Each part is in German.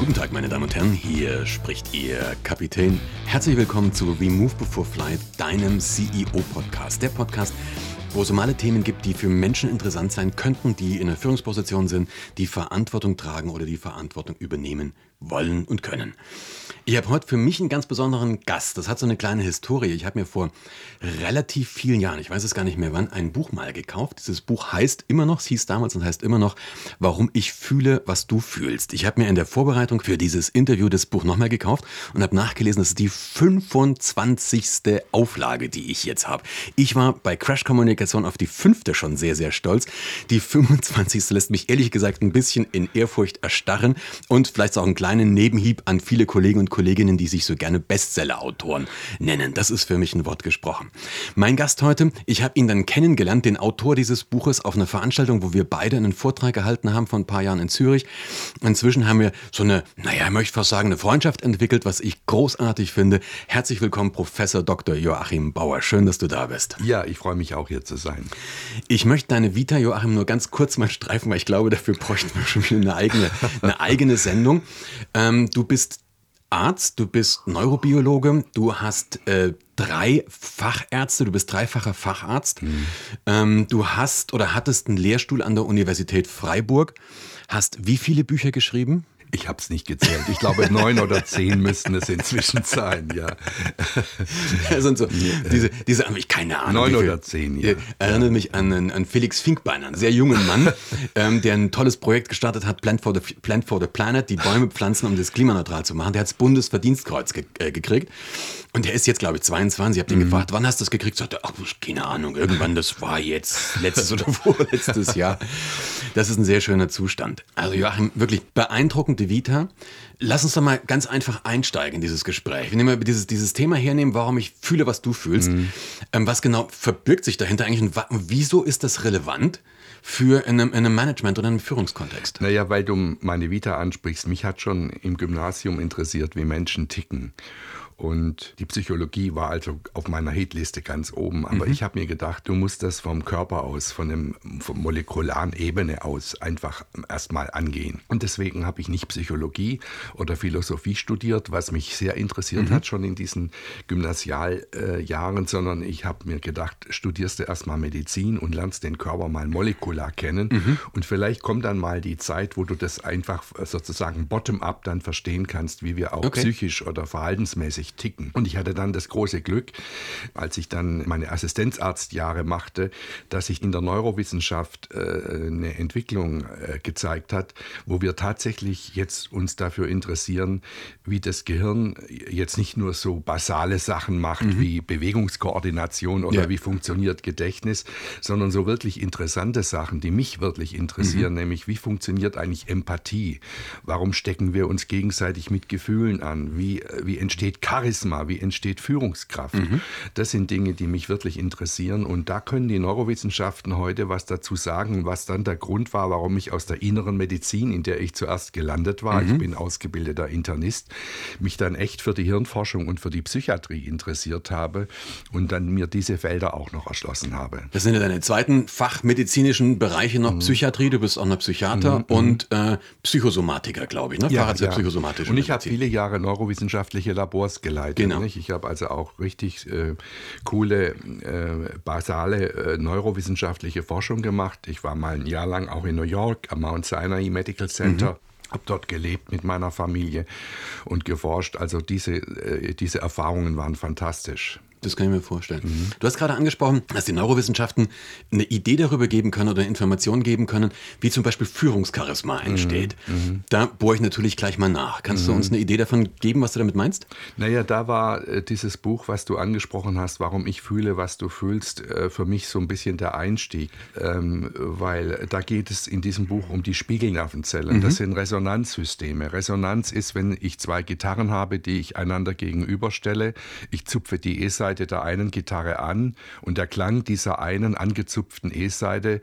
Guten Tag, meine Damen und Herren, hier spricht Ihr Kapitän. Herzlich willkommen zu We Move Before Flight, deinem CEO-Podcast. Der Podcast, wo es um alle Themen gibt, die für Menschen interessant sein könnten, die in einer Führungsposition sind, die Verantwortung tragen oder die Verantwortung übernehmen wollen und können. Ich habe heute für mich einen ganz besonderen Gast. Das hat so eine kleine Historie. Ich habe mir vor relativ vielen Jahren, ich weiß es gar nicht mehr wann, ein Buch mal gekauft. Dieses Buch heißt immer noch, es hieß damals und heißt immer noch, Warum ich fühle, was du fühlst. Ich habe mir in der Vorbereitung für dieses Interview das Buch nochmal gekauft und habe nachgelesen, das ist die 25. Auflage, die ich jetzt habe. Ich war bei Crash Kommunikation auf die fünfte schon sehr, sehr stolz. Die 25. lässt mich ehrlich gesagt ein bisschen in Ehrfurcht erstarren und vielleicht auch ein kleines kleinen Nebenhieb an viele Kollegen und Kolleginnen, die sich so gerne Bestseller-Autoren nennen. Das ist für mich ein Wort gesprochen. Mein Gast heute, ich habe ihn dann kennengelernt, den Autor dieses Buches, auf einer Veranstaltung, wo wir beide einen Vortrag gehalten haben vor ein paar Jahren in Zürich. Inzwischen haben wir so eine, naja, ich möchte fast sagen, eine Freundschaft entwickelt, was ich großartig finde. Herzlich willkommen, Professor Dr. Joachim Bauer. Schön, dass du da bist. Ja, ich freue mich auch hier zu sein. Ich möchte deine Vita, Joachim, nur ganz kurz mal streifen, weil ich glaube, dafür bräuchten wir schon wieder eine eigene, eine eigene Sendung. Ähm, du bist Arzt, du bist Neurobiologe, du hast äh, drei Fachärzte, du bist dreifacher Facharzt. Mhm. Ähm, du hast oder hattest einen Lehrstuhl an der Universität Freiburg. Hast wie viele Bücher geschrieben? Ich habe es nicht gezählt. Ich glaube, neun oder zehn müssten es inzwischen sein, ja. Das sind so, diese, diese, ich keine Ahnung. Neun oder zehn, ja. Erinnert mich an, an Felix Finkbeiner, einen sehr jungen Mann, ähm, der ein tolles Projekt gestartet hat, Plant for, the, Plant for the Planet, die Bäume pflanzen, um das klimaneutral zu machen. Der hat das Bundesverdienstkreuz ge äh, gekriegt. Und der ist jetzt, glaube ich, 22. Ich habe den mhm. gefragt, wann hast du das gekriegt? Sagte, ach, keine Ahnung, irgendwann, das war jetzt letztes oder vorletztes Jahr. Das ist ein sehr schöner Zustand. Also Joachim, wirklich beeindruckende Vita. Lass uns doch mal ganz einfach einsteigen in dieses Gespräch. Wenn wir dieses, dieses Thema hernehmen, warum ich fühle, was du fühlst. Mhm. Ähm, was genau verbirgt sich dahinter eigentlich und wieso ist das relevant? für in einem, in einem Management oder einem Führungskontext? Naja, weil du meine Vita ansprichst. Mich hat schon im Gymnasium interessiert, wie Menschen ticken. Und die Psychologie war also auf meiner Hitliste ganz oben. Aber mhm. ich habe mir gedacht, du musst das vom Körper aus, von, dem, von molekularen Ebene aus einfach erstmal angehen. Und deswegen habe ich nicht Psychologie oder Philosophie studiert, was mich sehr interessiert mhm. hat schon in diesen Gymnasialjahren, äh, sondern ich habe mir gedacht, studierst du erstmal Medizin und lernst den Körper mal molekular kennen. Mhm. Und vielleicht kommt dann mal die Zeit, wo du das einfach sozusagen bottom-up dann verstehen kannst, wie wir auch okay. psychisch oder verhaltensmäßig nicht ticken. Und ich hatte dann das große Glück, als ich dann meine Assistenzarztjahre machte, dass sich in der Neurowissenschaft äh, eine Entwicklung äh, gezeigt hat, wo wir tatsächlich jetzt uns dafür interessieren, wie das Gehirn jetzt nicht nur so basale Sachen macht mhm. wie Bewegungskoordination oder ja. wie funktioniert Gedächtnis, sondern so wirklich interessante Sachen, die mich wirklich interessieren, mhm. nämlich wie funktioniert eigentlich Empathie? Warum stecken wir uns gegenseitig mit Gefühlen an? Wie, wie entsteht Charisma? Charisma, wie entsteht Führungskraft. Mhm. Das sind Dinge, die mich wirklich interessieren. Und da können die Neurowissenschaften heute was dazu sagen, was dann der Grund war, warum ich aus der inneren Medizin, in der ich zuerst gelandet war, mhm. ich bin ausgebildeter Internist, mich dann echt für die Hirnforschung und für die Psychiatrie interessiert habe und dann mir diese Felder auch noch erschlossen habe. Das sind ja deine zweiten fachmedizinischen Bereiche noch mhm. Psychiatrie, du bist auch noch Psychiater mhm. und äh, Psychosomatiker, glaube ich, ne? Ja, ja. Und ich habe viele Jahre neurowissenschaftliche Labors geleitet. Genau. Nicht? Ich habe also auch richtig äh, coole, äh, basale äh, neurowissenschaftliche Forschung gemacht. Ich war mal ein Jahr lang auch in New York am Mount Sinai Medical Center. Mhm habe dort gelebt mit meiner Familie und geforscht. Also diese, äh, diese Erfahrungen waren fantastisch. Das kann ich mir vorstellen. Mhm. Du hast gerade angesprochen, dass die Neurowissenschaften eine Idee darüber geben können oder Informationen geben können, wie zum Beispiel Führungscharisma mhm. entsteht. Mhm. Da bohre ich natürlich gleich mal nach. Kannst du mhm. uns eine Idee davon geben, was du damit meinst? Naja, da war äh, dieses Buch, was du angesprochen hast, Warum ich fühle, was du fühlst, äh, für mich so ein bisschen der Einstieg. Ähm, weil da geht es in diesem Buch um die Spiegelnervenzellen. Das mhm. sind Resonanzsysteme. Resonanz ist, wenn ich zwei Gitarren habe, die ich einander gegenüberstelle. Ich zupfe die E-Seite der einen Gitarre an und der Klang dieser einen angezupften E-Seite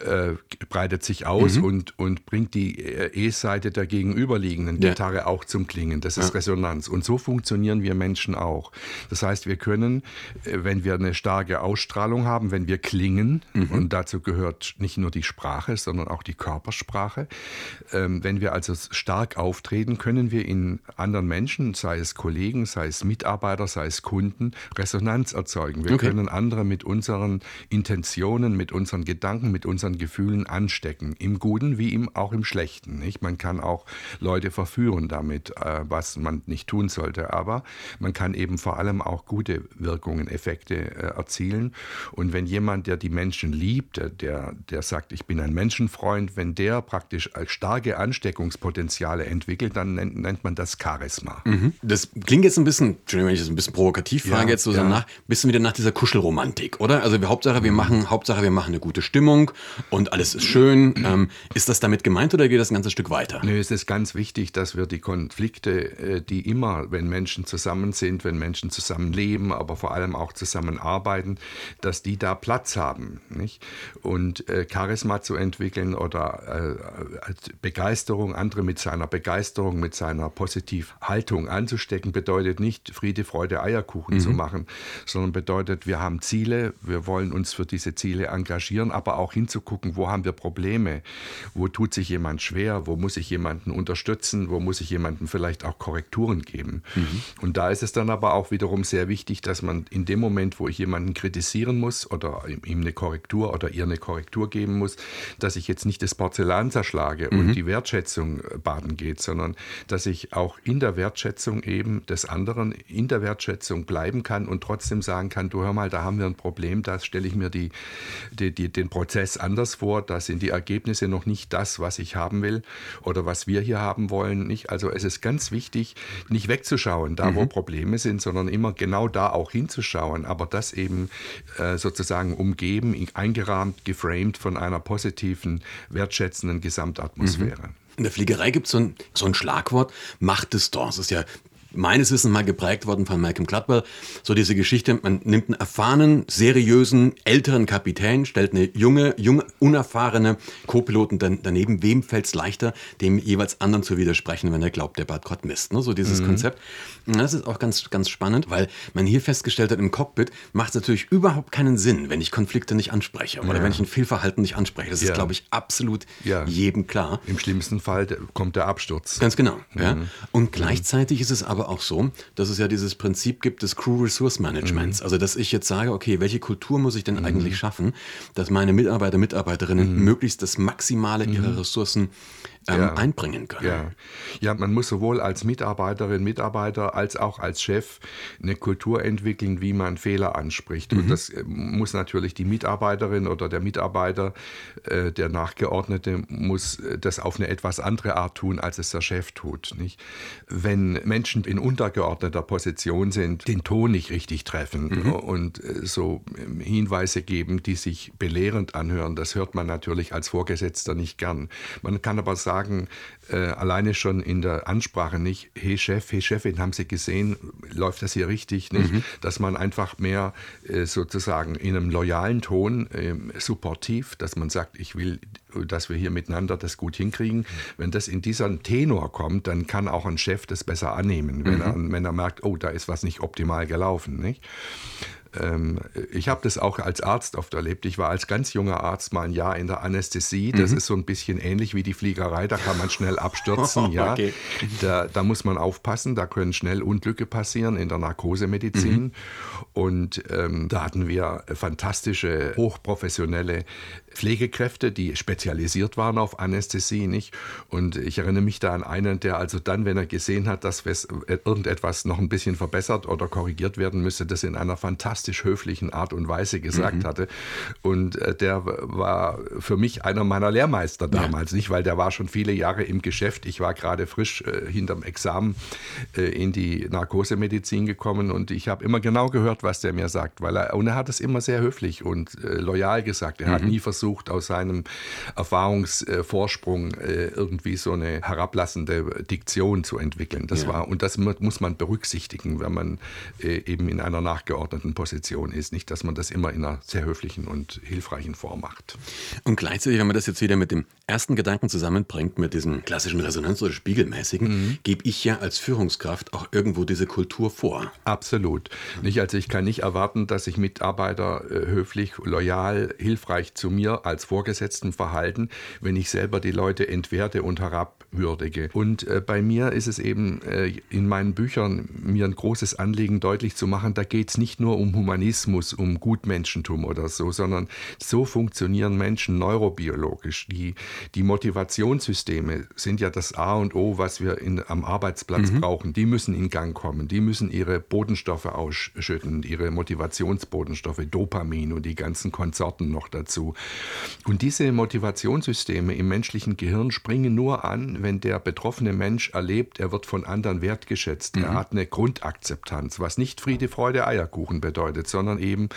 äh, breitet sich aus mhm. und, und bringt die äh, E-Seite der gegenüberliegenden ja. Gitarre auch zum Klingen. Das ist ja. Resonanz. Und so funktionieren wir Menschen auch. Das heißt, wir können, äh, wenn wir eine starke Ausstrahlung haben, wenn wir klingen, mhm. und dazu gehört nicht nur die Sprache, sondern auch die Körpersprache, ähm, wenn wir also stark auftreten, können wir in anderen Menschen, sei es Kollegen, sei es Mitarbeiter, sei es Kunden, Resonanz erzeugen. Wir okay. können andere mit unseren Intentionen, mit unseren Gedanken, mit unseren Gefühlen anstecken. Im Guten wie im, auch im Schlechten. Nicht? Man kann auch Leute verführen damit, äh, was man nicht tun sollte. Aber man kann eben vor allem auch gute Wirkungen, Effekte äh, erzielen. Und wenn jemand, der die Menschen liebt, der, der sagt, ich bin ein Menschenfreund, wenn der praktisch starke Ansteckungspotenziale entwickelt, dann nennt, nennt man das Charisma. Mhm. Das klingt jetzt ein bisschen, Entschuldigung, wenn ich das ein bisschen provokativ frage, ja, jetzt so ja. nach, bisschen wieder nach dieser Kuschelromantik, oder? Also Hauptsache, wir mhm. machen, Hauptsache, wir machen eine gute Stimmung und alles ist schön. Ähm, ist das damit gemeint oder geht das ein ganzes Stück weiter? Nö, es ist ganz wichtig, dass wir die Konflikte, äh, die immer, wenn Menschen zusammen sind, wenn Menschen zusammenleben, aber vor allem auch zusammenarbeiten, dass die da Platz haben. Nicht? Und äh, Charisma zu entwickeln oder äh, Begeisterung, andere mit seiner Begeisterung, mit seiner positiven Haltung anzustecken, bedeutet nicht Friede, Freude, Eierkuchen mhm. zu machen, sondern bedeutet, wir haben Ziele, wir wollen uns für diese Ziele engagieren, aber auch hinzugucken, wo haben wir Probleme, wo tut sich jemand schwer, wo muss ich jemanden unterstützen, wo muss ich jemanden vielleicht auch Korrekturen geben. Mhm. Und da ist es dann aber auch wiederum sehr wichtig, dass man in dem Moment, wo ich jemanden kritisieren muss oder ihm eine Korrektur oder ihr eine Korrektur geben muss, dass ich jetzt nicht das Porzellan zerschlage mhm. und die Wertschätzung äh, baden geht, sondern dass ich auch in der Wertschätzung eben des anderen, in der Wertschätzung bleiben kann und trotzdem sagen kann, du hör mal, da haben wir ein Problem, da stelle ich mir die, die, die, den Prozess anders vor, da sind die Ergebnisse noch nicht das, was ich haben will oder was wir hier haben wollen. Nicht? Also es ist ganz wichtig, nicht wegzuschauen, da mhm. wo Probleme sind, sondern immer genau da auch hinzuschauen, aber das eben äh, sozusagen umgeben, eingerahmt, geframed von einer positiven, wertschätzenden Gesamtatmosphäre. Mhm. In der Fliegerei gibt es so ein, so ein Schlagwort, Macht des Stores. Das ist ja meines Wissens mal geprägt worden von Malcolm Gladwell. So diese Geschichte, man nimmt einen erfahrenen, seriösen, älteren Kapitän, stellt eine junge, junge, unerfahrene Co-Piloten daneben. Wem fällt es leichter, dem jeweils anderen zu widersprechen, wenn er glaubt, der baut gerade Mist. Ne? So dieses mhm. Konzept. Das ist auch ganz, ganz spannend, weil man hier festgestellt hat, im Cockpit macht es natürlich überhaupt keinen Sinn, wenn ich Konflikte nicht anspreche oder ja. wenn ich ein Fehlverhalten nicht anspreche. Das ja. ist, glaube ich, absolut ja. jedem klar. Im schlimmsten Fall kommt der Absturz. Ganz genau. Mhm. Und gleichzeitig ist es aber auch so, dass es ja dieses Prinzip gibt des Crew Resource Managements. Mhm. Also, dass ich jetzt sage, okay, welche Kultur muss ich denn mhm. eigentlich schaffen, dass meine Mitarbeiter, Mitarbeiterinnen mhm. möglichst das Maximale ihrer mhm. Ressourcen ähm, einbringen können. Ja. ja, man muss sowohl als Mitarbeiterin, Mitarbeiter als auch als Chef eine Kultur entwickeln, wie man Fehler anspricht. Mhm. Und das äh, muss natürlich die Mitarbeiterin oder der Mitarbeiter, äh, der Nachgeordnete, muss äh, das auf eine etwas andere Art tun, als es der Chef tut. Nicht? Wenn Menschen in untergeordneter Position sind, den Ton nicht richtig treffen mhm. und äh, so ähm, Hinweise geben, die sich belehrend anhören, das hört man natürlich als Vorgesetzter nicht gern. Man kann aber sagen, sagen, äh, alleine schon in der Ansprache nicht, hey Chef, hey Chefin, haben Sie gesehen, läuft das hier richtig? Nicht? Mhm. Dass man einfach mehr äh, sozusagen in einem loyalen Ton, äh, supportiv, dass man sagt, ich will, dass wir hier miteinander das gut hinkriegen. Wenn das in diesen Tenor kommt, dann kann auch ein Chef das besser annehmen, wenn, mhm. er, wenn er merkt, oh, da ist was nicht optimal gelaufen. Nicht? Ähm, ich habe das auch als Arzt oft erlebt. Ich war als ganz junger Arzt mal ein Jahr in der Anästhesie. Das mhm. ist so ein bisschen ähnlich wie die Fliegerei. Da kann man schnell abstürzen. ja. Okay. Da, da, muss man aufpassen. Da können schnell Unglücke passieren in der Narkosemedizin. Mhm. Und ähm, da hatten wir fantastische, hochprofessionelle Pflegekräfte, die spezialisiert waren auf Anästhesie, nicht? Und ich erinnere mich da an einen, der also dann, wenn er gesehen hat, dass irgendetwas noch ein bisschen verbessert oder korrigiert werden müsste, das in einer fantastisch höflichen Art und Weise gesagt mhm. hatte. Und äh, der war für mich einer meiner Lehrmeister damals, ja. nicht? Weil der war schon viele Jahre im Geschäft. Ich war gerade frisch äh, hinterm Examen äh, in die Narkosemedizin gekommen und ich habe immer genau gehört, was der mir sagt, weil er, und er hat es immer sehr höflich und äh, loyal gesagt. Er mhm. hat nie versucht, versucht, aus seinem Erfahrungsvorsprung äh, irgendwie so eine herablassende Diktion zu entwickeln. Das ja. war, und das muss man berücksichtigen, wenn man äh, eben in einer nachgeordneten Position ist. Nicht, dass man das immer in einer sehr höflichen und hilfreichen Form macht. Und gleichzeitig, wenn man das jetzt wieder mit dem ersten Gedanken zusammenbringt, mit diesem klassischen Resonanz- oder Spiegelmäßigen, mhm. gebe ich ja als Führungskraft auch irgendwo diese Kultur vor. Absolut. Nicht, also ich kann nicht erwarten, dass sich Mitarbeiter äh, höflich, loyal, hilfreich zu mir als Vorgesetzten verhalten, wenn ich selber die Leute entwerte und herabwürdige. Und äh, bei mir ist es eben äh, in meinen Büchern mir ein großes Anliegen deutlich zu machen, da geht es nicht nur um Humanismus, um Gutmenschentum oder so, sondern so funktionieren Menschen neurobiologisch. Die, die Motivationssysteme sind ja das A und O, was wir in, am Arbeitsplatz mhm. brauchen. Die müssen in Gang kommen, die müssen ihre Bodenstoffe ausschütten, ihre Motivationsbodenstoffe, Dopamin und die ganzen Konsorten noch dazu. Und diese Motivationssysteme im menschlichen Gehirn springen nur an, wenn der betroffene Mensch erlebt, er wird von anderen wertgeschätzt, mhm. er hat eine Grundakzeptanz, was nicht Friede, Freude, Eierkuchen bedeutet, sondern eben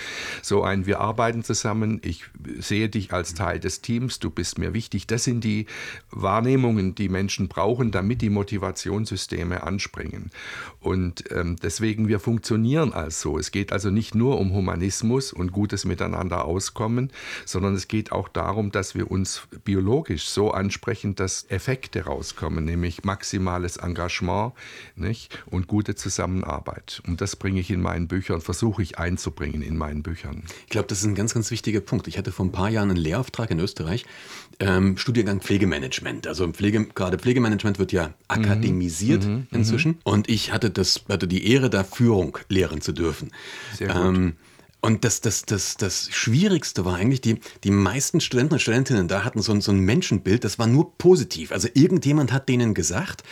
so ein, wir arbeiten zusammen, ich sehe dich als Teil des Teams, du bist mir wichtig. Das sind die Wahrnehmungen, die Menschen brauchen, damit die Motivationssysteme anspringen. Und ähm, deswegen, wir funktionieren als so. Es geht also nicht nur um Humanismus und gutes Miteinander auskommen, sondern es geht auch darum, dass wir uns biologisch so ansprechen, dass Effekte rauskommen, nämlich maximales Engagement nicht? und gute Zusammenarbeit. Und das bringe ich in meinen Büchern, versuche ich einzubringen in meinen Büchern. Ich glaube, das ist ein ganz, ganz wichtiger Punkt. Ich hatte vor ein paar Jahren einen Lehrauftrag in Österreich, ähm, Studiengang Pflegemanagement. Also Pflege, gerade Pflegemanagement wird ja akademisiert mhm, mhm inzwischen. Mhm. Und ich hatte, das, hatte die Ehre, da Führung lehren zu dürfen. Sehr gut. Ähm, und das, das, das, das Schwierigste war eigentlich, die, die meisten Studenten und Studentinnen da hatten so ein, so ein Menschenbild, das war nur positiv. Also irgendjemand hat denen gesagt,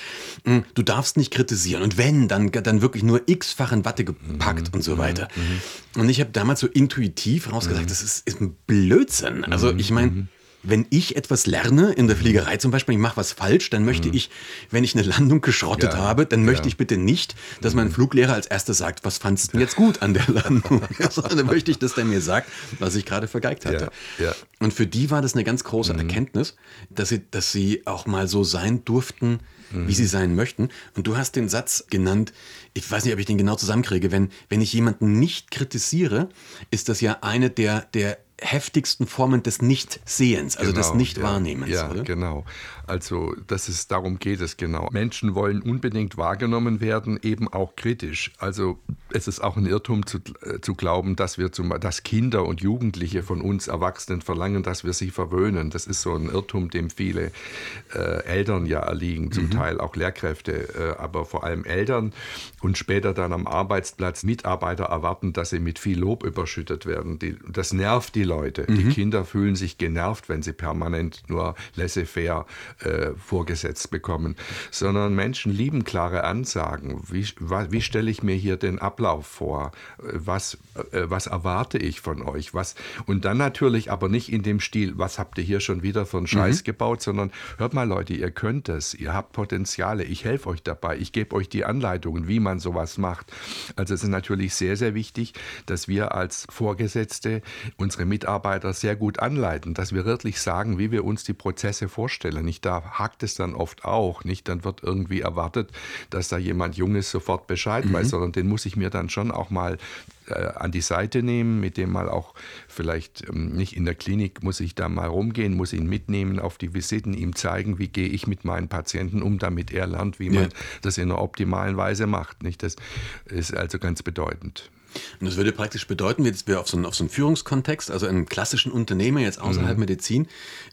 hm, du darfst nicht kritisieren. Und wenn, dann, dann wirklich nur x-fach in Watte gepackt mhm, und so weiter. Mhm. mhm. Und ich habe damals so intuitiv rausgesagt, mhm. das ist, ist ein Blödsinn. Also ich meine, mhm wenn ich etwas lerne in der Fliegerei zum Beispiel, ich mache was falsch, dann möchte mhm. ich, wenn ich eine Landung geschrottet ja, habe, dann möchte ja. ich bitte nicht, dass mein mhm. Fluglehrer als erster sagt, was fandst du denn jetzt gut an der Landung? Sondern dann möchte ich, dass der mir sagt, was ich gerade vergeigt hatte. Ja, Und für die war das eine ganz große mhm. Erkenntnis, dass sie, dass sie auch mal so sein durften, mhm. wie sie sein möchten. Und du hast den Satz genannt, ich weiß nicht, ob ich den genau zusammenkriege, wenn, wenn ich jemanden nicht kritisiere, ist das ja eine der, der heftigsten Formen des Nichtsehens, also genau, des Nichtwahrnehmens. Ja, ja genau. Also, dass es darum geht es genau. Menschen wollen unbedingt wahrgenommen werden, eben auch kritisch. Also, es ist auch ein Irrtum zu, äh, zu glauben, dass wir zum, dass Kinder und Jugendliche von uns Erwachsenen verlangen, dass wir sie verwöhnen. Das ist so ein Irrtum, dem viele äh, Eltern ja erliegen, zum mhm. Teil auch Lehrkräfte, äh, aber vor allem Eltern und später dann am Arbeitsplatz Mitarbeiter erwarten, dass sie mit viel Lob überschüttet werden. Die, das nervt die Leute. Mhm. Die Kinder fühlen sich genervt, wenn sie permanent nur laissez-faire äh, vorgesetzt bekommen. Sondern Menschen lieben klare Ansagen. Wie, wie stelle ich mir hier den Ablauf vor? Was, äh, was erwarte ich von euch? Was, und dann natürlich aber nicht in dem Stil, was habt ihr hier schon wieder für einen Scheiß mhm. gebaut, sondern hört mal Leute, ihr könnt es, ihr habt Potenziale, ich helfe euch dabei, ich gebe euch die Anleitungen, wie man sowas macht. Also es ist natürlich sehr, sehr wichtig, dass wir als Vorgesetzte unsere Mitarbeiter Mitarbeiter sehr gut anleiten, dass wir wirklich sagen, wie wir uns die Prozesse vorstellen. Nicht da hakt es dann oft auch, nicht dann wird irgendwie erwartet, dass da jemand Junges sofort Bescheid mhm. weiß, sondern den muss ich mir dann schon auch mal äh, an die Seite nehmen, mit dem mal auch vielleicht ähm, nicht in der Klinik muss ich da mal rumgehen, muss ihn mitnehmen auf die Visiten, ihm zeigen, wie gehe ich mit meinen Patienten um, damit er lernt, wie man ja. das in einer optimalen Weise macht. Nicht? Das ist also ganz bedeutend. Und das würde praktisch bedeuten, jetzt wir auf so einen, auf so einen Führungskontext, also einen klassischen Unternehmer jetzt außerhalb mhm. Medizin,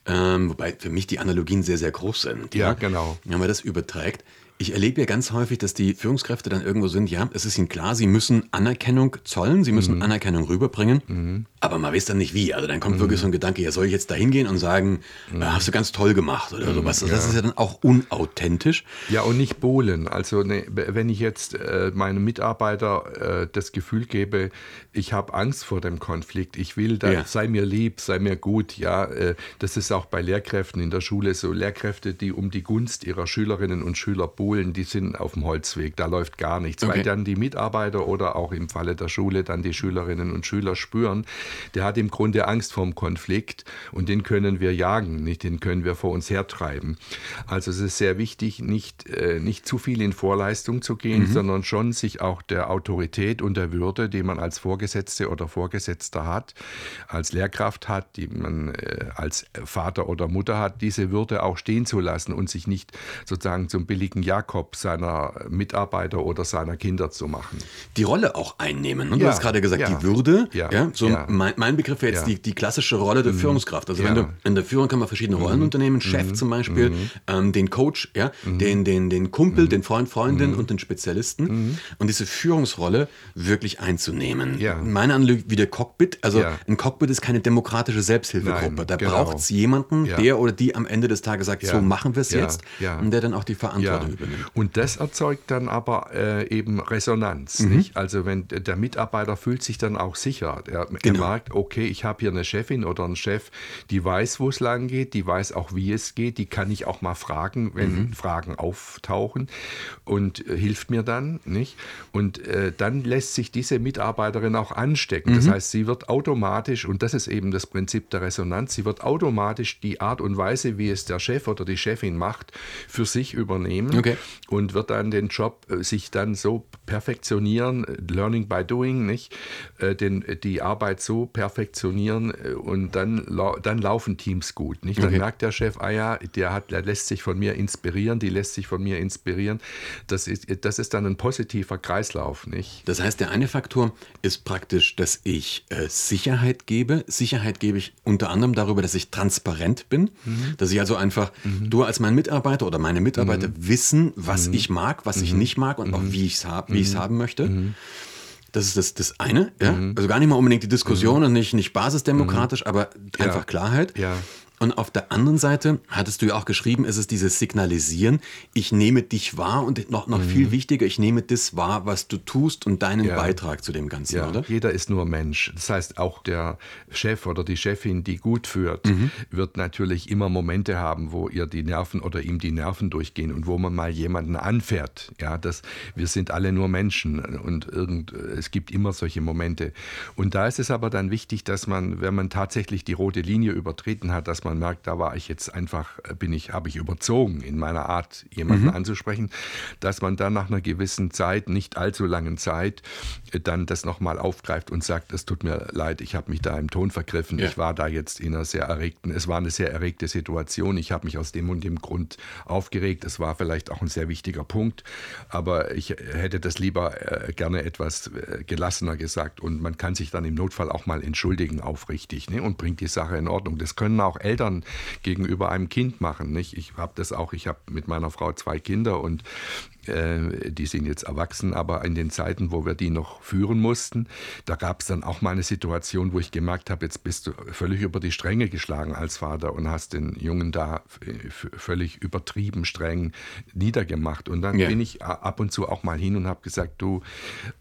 ähm, wobei für mich die Analogien sehr, sehr groß sind. Ja, ja? genau. Wenn man das überträgt, ich erlebe ja ganz häufig, dass die Führungskräfte dann irgendwo sind, ja, es ist ihnen klar, sie müssen Anerkennung zollen, sie müssen mhm. Anerkennung rüberbringen, mhm. aber man weiß dann nicht wie. Also dann kommt mhm. wirklich so ein Gedanke, ja, soll ich jetzt da hingehen und sagen, mhm. ah, hast du ganz toll gemacht oder sowas. Also ja. Das ist ja dann auch unauthentisch. Ja, und nicht bohlen. Also ne, wenn ich jetzt äh, meinem Mitarbeiter äh, das Gefühl gebe, ich habe Angst vor dem Konflikt, ich will, da, ja. sei mir lieb, sei mir gut, ja, äh, das ist auch bei Lehrkräften in der Schule so. Lehrkräfte, die um die Gunst ihrer Schülerinnen und Schüler buhlen, Schulen, die sind auf dem Holzweg, da läuft gar nichts, okay. weil dann die Mitarbeiter oder auch im Falle der Schule dann die Schülerinnen und Schüler spüren, der hat im Grunde Angst vorm Konflikt und den können wir jagen, nicht den können wir vor uns hertreiben. Also es ist sehr wichtig, nicht, äh, nicht zu viel in Vorleistung zu gehen, mhm. sondern schon sich auch der Autorität und der Würde, die man als Vorgesetzte oder Vorgesetzter hat, als Lehrkraft hat, die man äh, als Vater oder Mutter hat, diese Würde auch stehen zu lassen und sich nicht sozusagen zum billigen Jakob seiner Mitarbeiter oder seiner Kinder zu machen. Die Rolle auch einnehmen. Ne? Du ja, hast gerade gesagt, ja, die Würde. Ja, ja so mein, mein, Begriff wäre jetzt die, die klassische Rolle der mhm. Führungskraft. Also wenn du in der Führung kann man verschiedene Rollen mhm. unternehmen, Chef mhm. zum Beispiel, mhm. ähm, den Coach, ja, mhm. den, den, den Kumpel, mhm. den Freund, Freundin und den Spezialisten. Und diese Führungsrolle wirklich einzunehmen. Meine Anlage wie der Cockpit. Also ein Cockpit ist keine demokratische Selbsthilfegruppe. Nein, da genau. braucht es jemanden, der oder die am Ende des Tages sagt, so machen wir es jetzt. Und der dann auch die Verantwortung übernimmt. Und das erzeugt dann aber äh, eben Resonanz. Nicht? Also wenn der Mitarbeiter fühlt sich dann auch sicher. Er, genau. er merkt, okay, ich habe hier eine Chefin oder einen Chef, die weiß, wo es lang geht, die weiß auch, wie es geht, die kann ich auch mal fragen, wenn mhm. Fragen auftauchen und äh, hilft mir dann, nicht? Und äh, dann lässt sich diese Mitarbeiterin auch anstecken. Mhm. Das heißt, sie wird automatisch, und das ist eben das Prinzip der Resonanz, sie wird automatisch die Art und Weise, wie es der Chef oder die Chefin macht, für sich übernehmen okay. Und wird dann den Job äh, sich dann so perfektionieren, Learning by Doing, nicht? Äh, den, die Arbeit so perfektionieren äh, und dann, dann laufen Teams gut. Nicht? Dann okay. merkt der Chef, ah ja, der, hat, der lässt sich von mir inspirieren, die lässt sich von mir inspirieren. Das ist, das ist dann ein positiver Kreislauf. Nicht? Das heißt, der eine Faktor ist praktisch, dass ich äh, Sicherheit gebe. Sicherheit gebe ich unter anderem darüber, dass ich transparent bin, mhm. dass ich also einfach, mhm. du als mein Mitarbeiter oder meine Mitarbeiter mhm. wissen, was mhm. ich mag, was ich mhm. nicht mag und auch mhm. wie ich es hab, haben möchte. Das ist das, das eine, ja. Mhm. Also gar nicht mal unbedingt die Diskussion mhm. und nicht, nicht basisdemokratisch, mhm. aber einfach ja. Klarheit. Ja. Und auf der anderen Seite hattest du ja auch geschrieben, ist es dieses Signalisieren, ich nehme dich wahr und noch, noch mhm. viel wichtiger, ich nehme das wahr, was du tust und deinen ja. Beitrag zu dem Ganzen, ja. oder? Jeder ist nur Mensch. Das heißt, auch der Chef oder die Chefin, die gut führt, mhm. wird natürlich immer Momente haben, wo ihr die Nerven oder ihm die Nerven durchgehen und wo man mal jemanden anfährt. Ja, das, wir sind alle nur Menschen und irgend, es gibt immer solche Momente. Und da ist es aber dann wichtig, dass man, wenn man tatsächlich die rote Linie übertreten hat, dass man man merkt, da war ich jetzt einfach, äh, bin ich, habe ich überzogen in meiner Art, jemanden mhm. anzusprechen, dass man dann nach einer gewissen Zeit, nicht allzu langen Zeit, äh, dann das nochmal aufgreift und sagt, es tut mir leid, ich habe mich da im Ton vergriffen, ja. ich war da jetzt in einer sehr erregten, es war eine sehr erregte Situation, ich habe mich aus dem und dem Grund aufgeregt, es war vielleicht auch ein sehr wichtiger Punkt, aber ich hätte das lieber äh, gerne etwas gelassener gesagt und man kann sich dann im Notfall auch mal entschuldigen aufrichtig ne, und bringt die Sache in Ordnung. Das können auch Eltern Eltern gegenüber einem Kind machen. Nicht? Ich habe das auch, ich habe mit meiner Frau zwei Kinder und äh, die sind jetzt erwachsen, aber in den Zeiten, wo wir die noch führen mussten, da gab es dann auch mal eine Situation, wo ich gemerkt habe, jetzt bist du völlig über die Stränge geschlagen als Vater und hast den Jungen da völlig übertrieben streng niedergemacht. Und dann ja. bin ich ab und zu auch mal hin und habe gesagt, du,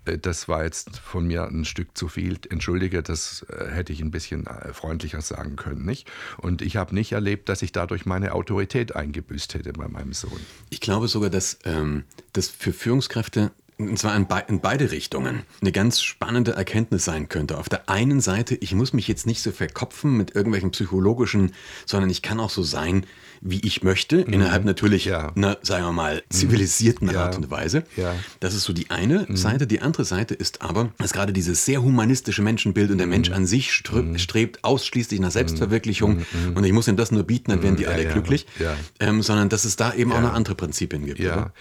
äh, das war jetzt von mir ein Stück zu viel, entschuldige, das äh, hätte ich ein bisschen freundlicher sagen können. Nicht? Und ich habe nicht erlebt, dass ich dadurch meine Autorität eingebüßt hätte bei meinem Sohn. Ich glaube sogar, dass ähm, das für Führungskräfte und zwar in, be in, beide Richtungen, eine ganz spannende Erkenntnis sein könnte. Auf der einen Seite, ich muss mich jetzt nicht so verkopfen mit irgendwelchen psychologischen, sondern ich kann auch so sein, wie ich möchte, mhm. innerhalb natürlich ja. einer, sagen wir mal, mhm. zivilisierten ja. Art und Weise. Ja. Das ist so die eine mhm. Seite. Die andere Seite ist aber, dass gerade dieses sehr humanistische Menschenbild und der Mensch mhm. an sich mhm. strebt ausschließlich nach Selbstverwirklichung und ich muss ihm das nur bieten, dann werden die alle glücklich, ähm, sondern dass es da eben auch noch andere Prinzipien gibt. Ja,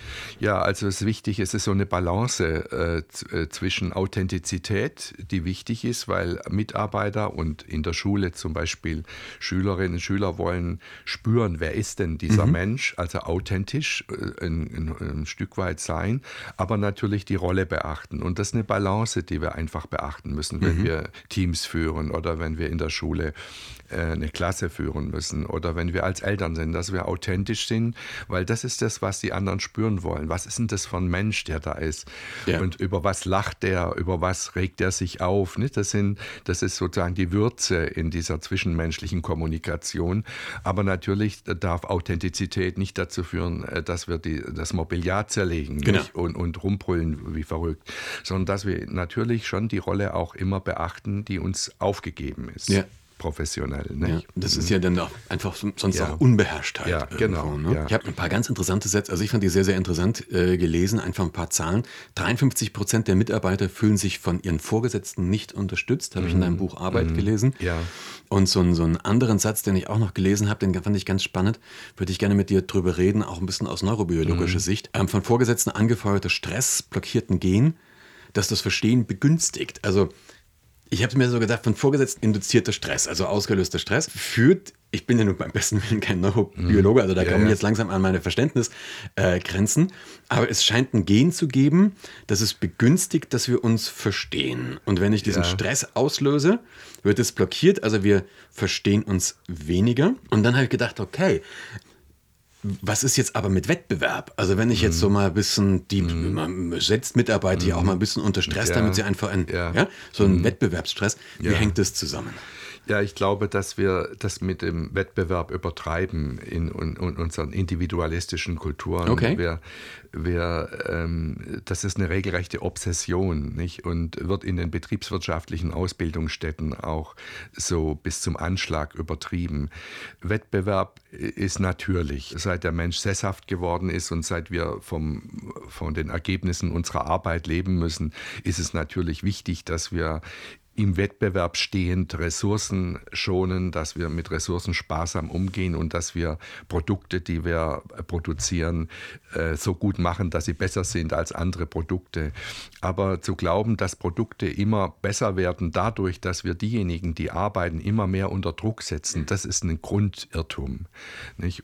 ja also es ist wichtig, es ist so eine Balance äh, äh, zwischen Authentizität, die wichtig ist, weil Mitarbeiter und in der Schule zum Beispiel Schülerinnen und Schüler wollen spüren, wer ist denn dieser mhm. Mensch, also authentisch äh, ein, ein, Stück weit sein, aber natürlich die Rolle beachten. Und das ist eine Balance, die wir einfach beachten müssen, wenn mhm. wir Teams führen oder wenn wir in der Schule eine Klasse führen müssen oder wenn wir als Eltern sind, dass wir authentisch sind, weil das ist das, was die anderen spüren wollen. Was ist denn das für ein Mensch, der da ist? Ja. Und über was lacht er, über was regt er sich auf. Nicht? Das, sind, das ist sozusagen die Würze in dieser zwischenmenschlichen Kommunikation. Aber natürlich darf Authentizität nicht dazu führen, äh, dass wir die, das Mobiliar zerlegen genau. und, und rumbrüllen wie verrückt, sondern dass wir natürlich schon die Rolle auch immer beachten, die uns aufgegeben ist. Ja professionell. Ja, das ist ja dann auch einfach sonst ja. auch Unbeherrschtheit. Ja, genau. Ne? Ja. Ich habe ein paar ganz interessante Sätze, also ich fand die sehr, sehr interessant äh, gelesen, einfach ein paar Zahlen. 53 Prozent der Mitarbeiter fühlen sich von ihren Vorgesetzten nicht unterstützt, habe mhm. ich in deinem mhm. Buch Arbeit mhm. gelesen. Ja. Und so, so einen anderen Satz, den ich auch noch gelesen habe, den fand ich ganz spannend, würde ich gerne mit dir drüber reden, auch ein bisschen aus neurobiologischer mhm. Sicht. Ähm, von Vorgesetzten angefeuerter Stress blockierten Gen, dass das Verstehen begünstigt. Also ich habe mir so gedacht, von vorgesetzt induzierter Stress, also ausgelöster Stress, führt, ich bin ja nur beim besten Willen kein Neurobiologe, also da ja, kommen ja. jetzt langsam an meine Verständnisgrenzen, äh, aber es scheint ein Gen zu geben, das es begünstigt, dass wir uns verstehen. Und wenn ich diesen ja. Stress auslöse, wird es blockiert, also wir verstehen uns weniger. Und dann habe ich gedacht, okay, was ist jetzt aber mit Wettbewerb? Also wenn ich jetzt so mal ein bisschen, die mm. man setzt Mitarbeiter mm. ja auch mal ein bisschen unter Stress, ja. damit sie einfach ein, ja. ja so einen mm. Wettbewerbsstress. Wie hängt das zusammen? Ja, ich glaube, dass wir das mit dem Wettbewerb übertreiben in, in, in unseren individualistischen Kulturen. Okay. Wir, wir, ähm, das ist eine regelrechte Obsession nicht? und wird in den betriebswirtschaftlichen Ausbildungsstätten auch so bis zum Anschlag übertrieben. Wettbewerb ist natürlich, seit der Mensch sesshaft geworden ist und seit wir vom, von den Ergebnissen unserer Arbeit leben müssen, ist es natürlich wichtig, dass wir im Wettbewerb stehend Ressourcen schonen, dass wir mit Ressourcen sparsam umgehen und dass wir Produkte, die wir produzieren, äh, so gut machen, dass sie besser sind als andere Produkte. Aber zu glauben, dass Produkte immer besser werden dadurch, dass wir diejenigen, die arbeiten, immer mehr unter Druck setzen, das ist ein Grundirrtum.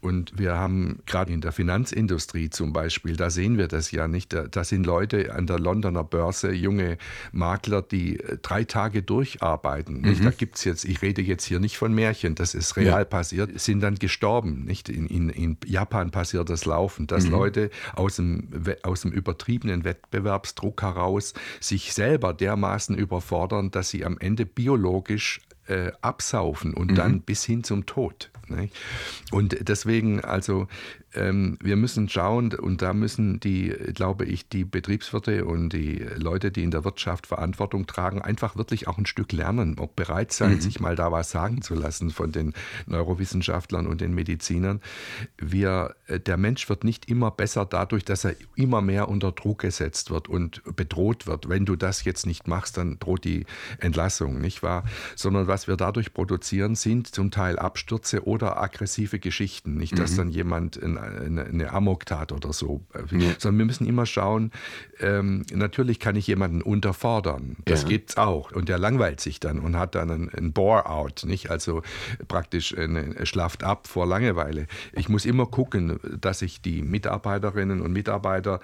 Und wir haben gerade in der Finanzindustrie zum Beispiel, da sehen wir das ja nicht. Da, da sind Leute an der Londoner Börse, junge Makler, die drei Tage durcharbeiten. Mhm. Da gibt es jetzt, ich rede jetzt hier nicht von Märchen, das ist real ja. passiert, sind dann gestorben. Nicht? In, in, in Japan passiert das laufend, dass mhm. Leute aus dem, aus dem übertriebenen Wettbewerbsdruck heraus sich selber dermaßen überfordern, dass sie am Ende biologisch äh, absaufen und mhm. dann bis hin zum Tod. Und deswegen, also ähm, wir müssen schauen, und da müssen die, glaube ich, die Betriebswirte und die Leute, die in der Wirtschaft Verantwortung tragen, einfach wirklich auch ein Stück lernen, auch bereit sein, mhm. sich mal da was sagen zu lassen von den Neurowissenschaftlern und den Medizinern. Wir, äh, der Mensch wird nicht immer besser dadurch, dass er immer mehr unter Druck gesetzt wird und bedroht wird. Wenn du das jetzt nicht machst, dann droht die Entlassung, nicht wahr? Sondern was wir dadurch produzieren, sind zum Teil Abstürze oder aggressive Geschichten. Nicht, dass mhm. dann jemand ein eine, eine Amoktat oder so. Ja. Sondern wir müssen immer schauen, ähm, natürlich kann ich jemanden unterfordern. Das ja. gibt's auch. Und der langweilt sich dann und hat dann ein, ein Bore-out, nicht? Also praktisch eine, schlaft ab vor Langeweile. Ich muss immer gucken, dass ich die Mitarbeiterinnen und Mitarbeiter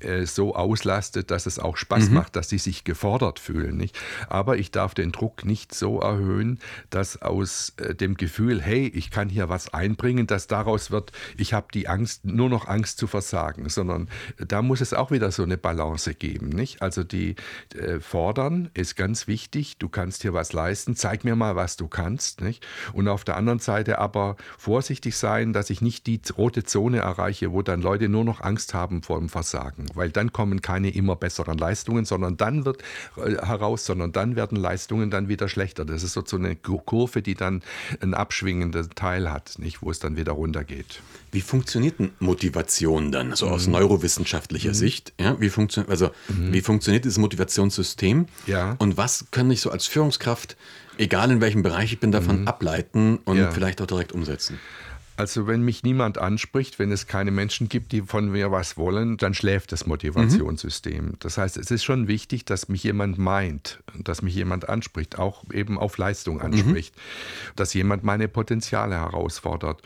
äh, so auslastet, dass es auch Spaß mhm. macht, dass sie sich gefordert fühlen, nicht? Aber ich darf den Druck nicht so erhöhen, dass aus äh, dem Gefühl, hey, ich kann hier was einbringen, dass daraus wird, ich habe die die Angst, nur noch Angst zu versagen, sondern da muss es auch wieder so eine Balance geben. Nicht? Also die äh, fordern ist ganz wichtig, du kannst hier was leisten, zeig mir mal, was du kannst. Nicht? Und auf der anderen Seite aber vorsichtig sein, dass ich nicht die rote Zone erreiche, wo dann Leute nur noch Angst haben vor dem Versagen, weil dann kommen keine immer besseren Leistungen, sondern dann wird äh, heraus, sondern dann werden Leistungen dann wieder schlechter. Das ist so eine Kurve, die dann einen abschwingenden Teil hat, nicht, wo es dann wieder runtergeht. Wie funktioniert Motivation dann, so aus mhm. neurowissenschaftlicher mhm. Sicht? Ja, wie, funktio also, mhm. wie funktioniert dieses Motivationssystem? Ja. Und was kann ich so als Führungskraft, egal in welchem Bereich ich bin, davon mhm. ableiten und ja. vielleicht auch direkt umsetzen? Also wenn mich niemand anspricht, wenn es keine Menschen gibt, die von mir was wollen, dann schläft das Motivationssystem. Mhm. Das heißt, es ist schon wichtig, dass mich jemand meint, dass mich jemand anspricht, auch eben auf Leistung mhm. anspricht, mhm. dass jemand meine Potenziale herausfordert.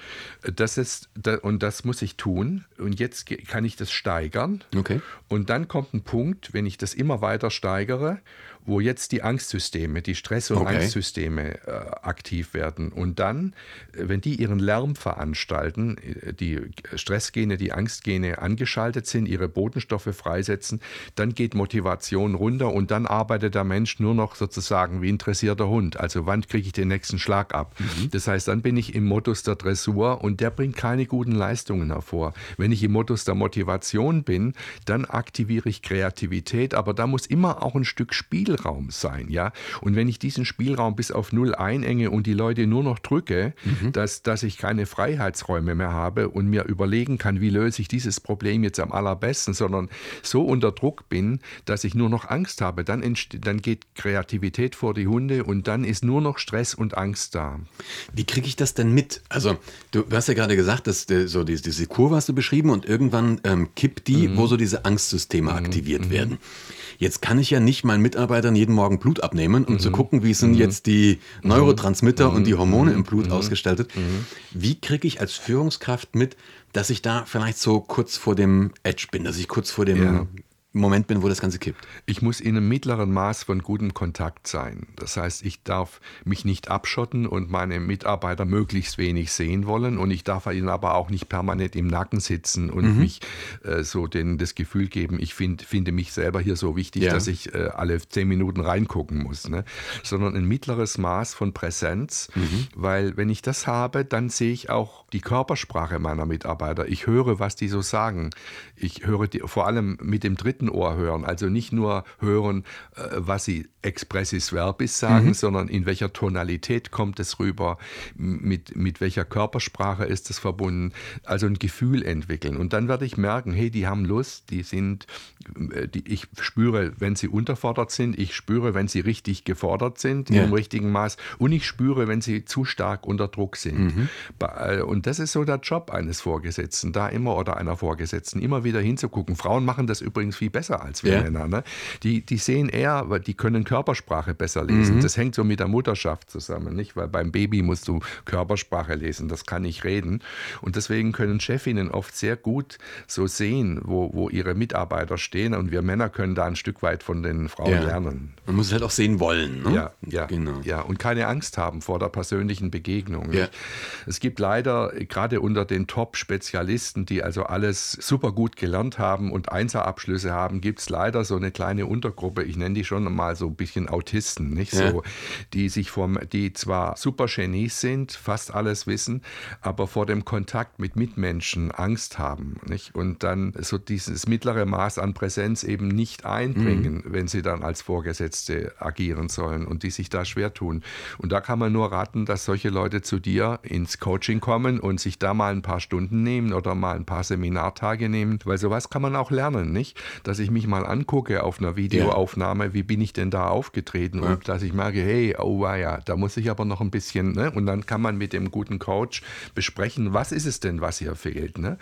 Das ist und das muss ich tun. Und jetzt kann ich das steigern. Okay. Und dann kommt ein Punkt, wenn ich das immer weiter steigere wo jetzt die Angstsysteme, die Stress- und okay. Angstsysteme äh, aktiv werden. Und dann, äh, wenn die ihren Lärm veranstalten, äh, die Stressgene, die Angstgene angeschaltet sind, ihre Botenstoffe freisetzen, dann geht Motivation runter und dann arbeitet der Mensch nur noch sozusagen wie interessierter Hund. Also wann kriege ich den nächsten Schlag ab? Mhm. Das heißt, dann bin ich im Modus der Dressur und der bringt keine guten Leistungen hervor. Wenn ich im Modus der Motivation bin, dann aktiviere ich Kreativität, aber da muss immer auch ein Stück Spielraum sein, ja. Und wenn ich diesen Spielraum bis auf null einenge und die Leute nur noch drücke, mhm. dass, dass ich keine Freiheitsräume mehr habe und mir überlegen kann, wie löse ich dieses Problem jetzt am allerbesten, sondern so unter Druck bin, dass ich nur noch Angst habe, dann, dann geht Kreativität vor die Hunde und dann ist nur noch Stress und Angst da. Wie kriege ich das denn mit? Also, du hast ja gerade gesagt, dass äh, so diese, diese Kurve hast du beschrieben und irgendwann ähm, kippt die, mhm. wo so diese Angstsysteme mhm. aktiviert mhm. werden. Jetzt kann ich ja nicht meinen Mitarbeitern jeden Morgen Blut abnehmen, um mhm. zu gucken, wie sind mhm. jetzt die Neurotransmitter und die mhm. Hormone im Blut ausgestaltet. Wie kriege ich als Führungskraft mit, dass ich da vielleicht so kurz vor dem Edge bin, dass ich kurz vor dem ja. Moment bin, wo das Ganze kippt. Ich muss in einem mittleren Maß von gutem Kontakt sein. Das heißt, ich darf mich nicht abschotten und meine Mitarbeiter möglichst wenig sehen wollen und ich darf ihnen aber auch nicht permanent im Nacken sitzen und mhm. mich äh, so den, das Gefühl geben, ich find, finde mich selber hier so wichtig, ja. dass ich äh, alle zehn Minuten reingucken muss. Ne? Sondern ein mittleres Maß von Präsenz, mhm. weil wenn ich das habe, dann sehe ich auch die Körpersprache meiner Mitarbeiter. Ich höre, was die so sagen. Ich höre die, vor allem mit dem dritten Ohr hören. Also nicht nur hören, äh, was sie expressis verbis sagen, mhm. sondern in welcher Tonalität kommt es rüber, mit, mit welcher Körpersprache ist es verbunden. Also ein Gefühl entwickeln. Und dann werde ich merken, hey, die haben Lust, die sind, äh, die, ich spüre, wenn sie unterfordert sind, ich spüre, wenn sie richtig gefordert sind, ja. im richtigen Maß, und ich spüre, wenn sie zu stark unter Druck sind. Mhm. Äh, und das ist so der Job eines Vorgesetzten, da immer oder einer Vorgesetzten, immer wieder hinzugucken. Frauen machen das übrigens viel besser als wir ja. Männer. Ne? Die, die sehen eher, die können Körpersprache besser lesen. Mhm. Das hängt so mit der Mutterschaft zusammen, nicht? Weil beim Baby musst du Körpersprache lesen, das kann nicht reden. Und deswegen können Chefinnen oft sehr gut so sehen, wo, wo ihre Mitarbeiter stehen. Und wir Männer können da ein Stück weit von den Frauen ja. lernen. Man muss es halt auch sehen wollen. Ne? Ja, ja, genau. ja. Und keine Angst haben vor der persönlichen Begegnung. Ja. Es gibt leider gerade unter den Top-Spezialisten, die also alles super gut gelernt haben und Einserabschlüsse haben, haben, gibt es leider so eine kleine Untergruppe, ich nenne die schon mal so ein bisschen Autisten, nicht ja. so, die sich vom, die zwar super Genies sind, fast alles wissen, aber vor dem Kontakt mit Mitmenschen Angst haben, nicht? Und dann so dieses mittlere Maß an Präsenz eben nicht einbringen, mhm. wenn sie dann als Vorgesetzte agieren sollen und die sich da schwer tun. Und da kann man nur raten, dass solche Leute zu dir ins Coaching kommen und sich da mal ein paar Stunden nehmen oder mal ein paar Seminartage nehmen, weil sowas kann man auch lernen, nicht? Das dass ich mich mal angucke auf einer Videoaufnahme, wie bin ich denn da aufgetreten ja. und dass ich merke, hey, oh ja, da muss ich aber noch ein bisschen, ne? und dann kann man mit dem guten Coach besprechen, was ist es denn, was hier fehlt. Ne?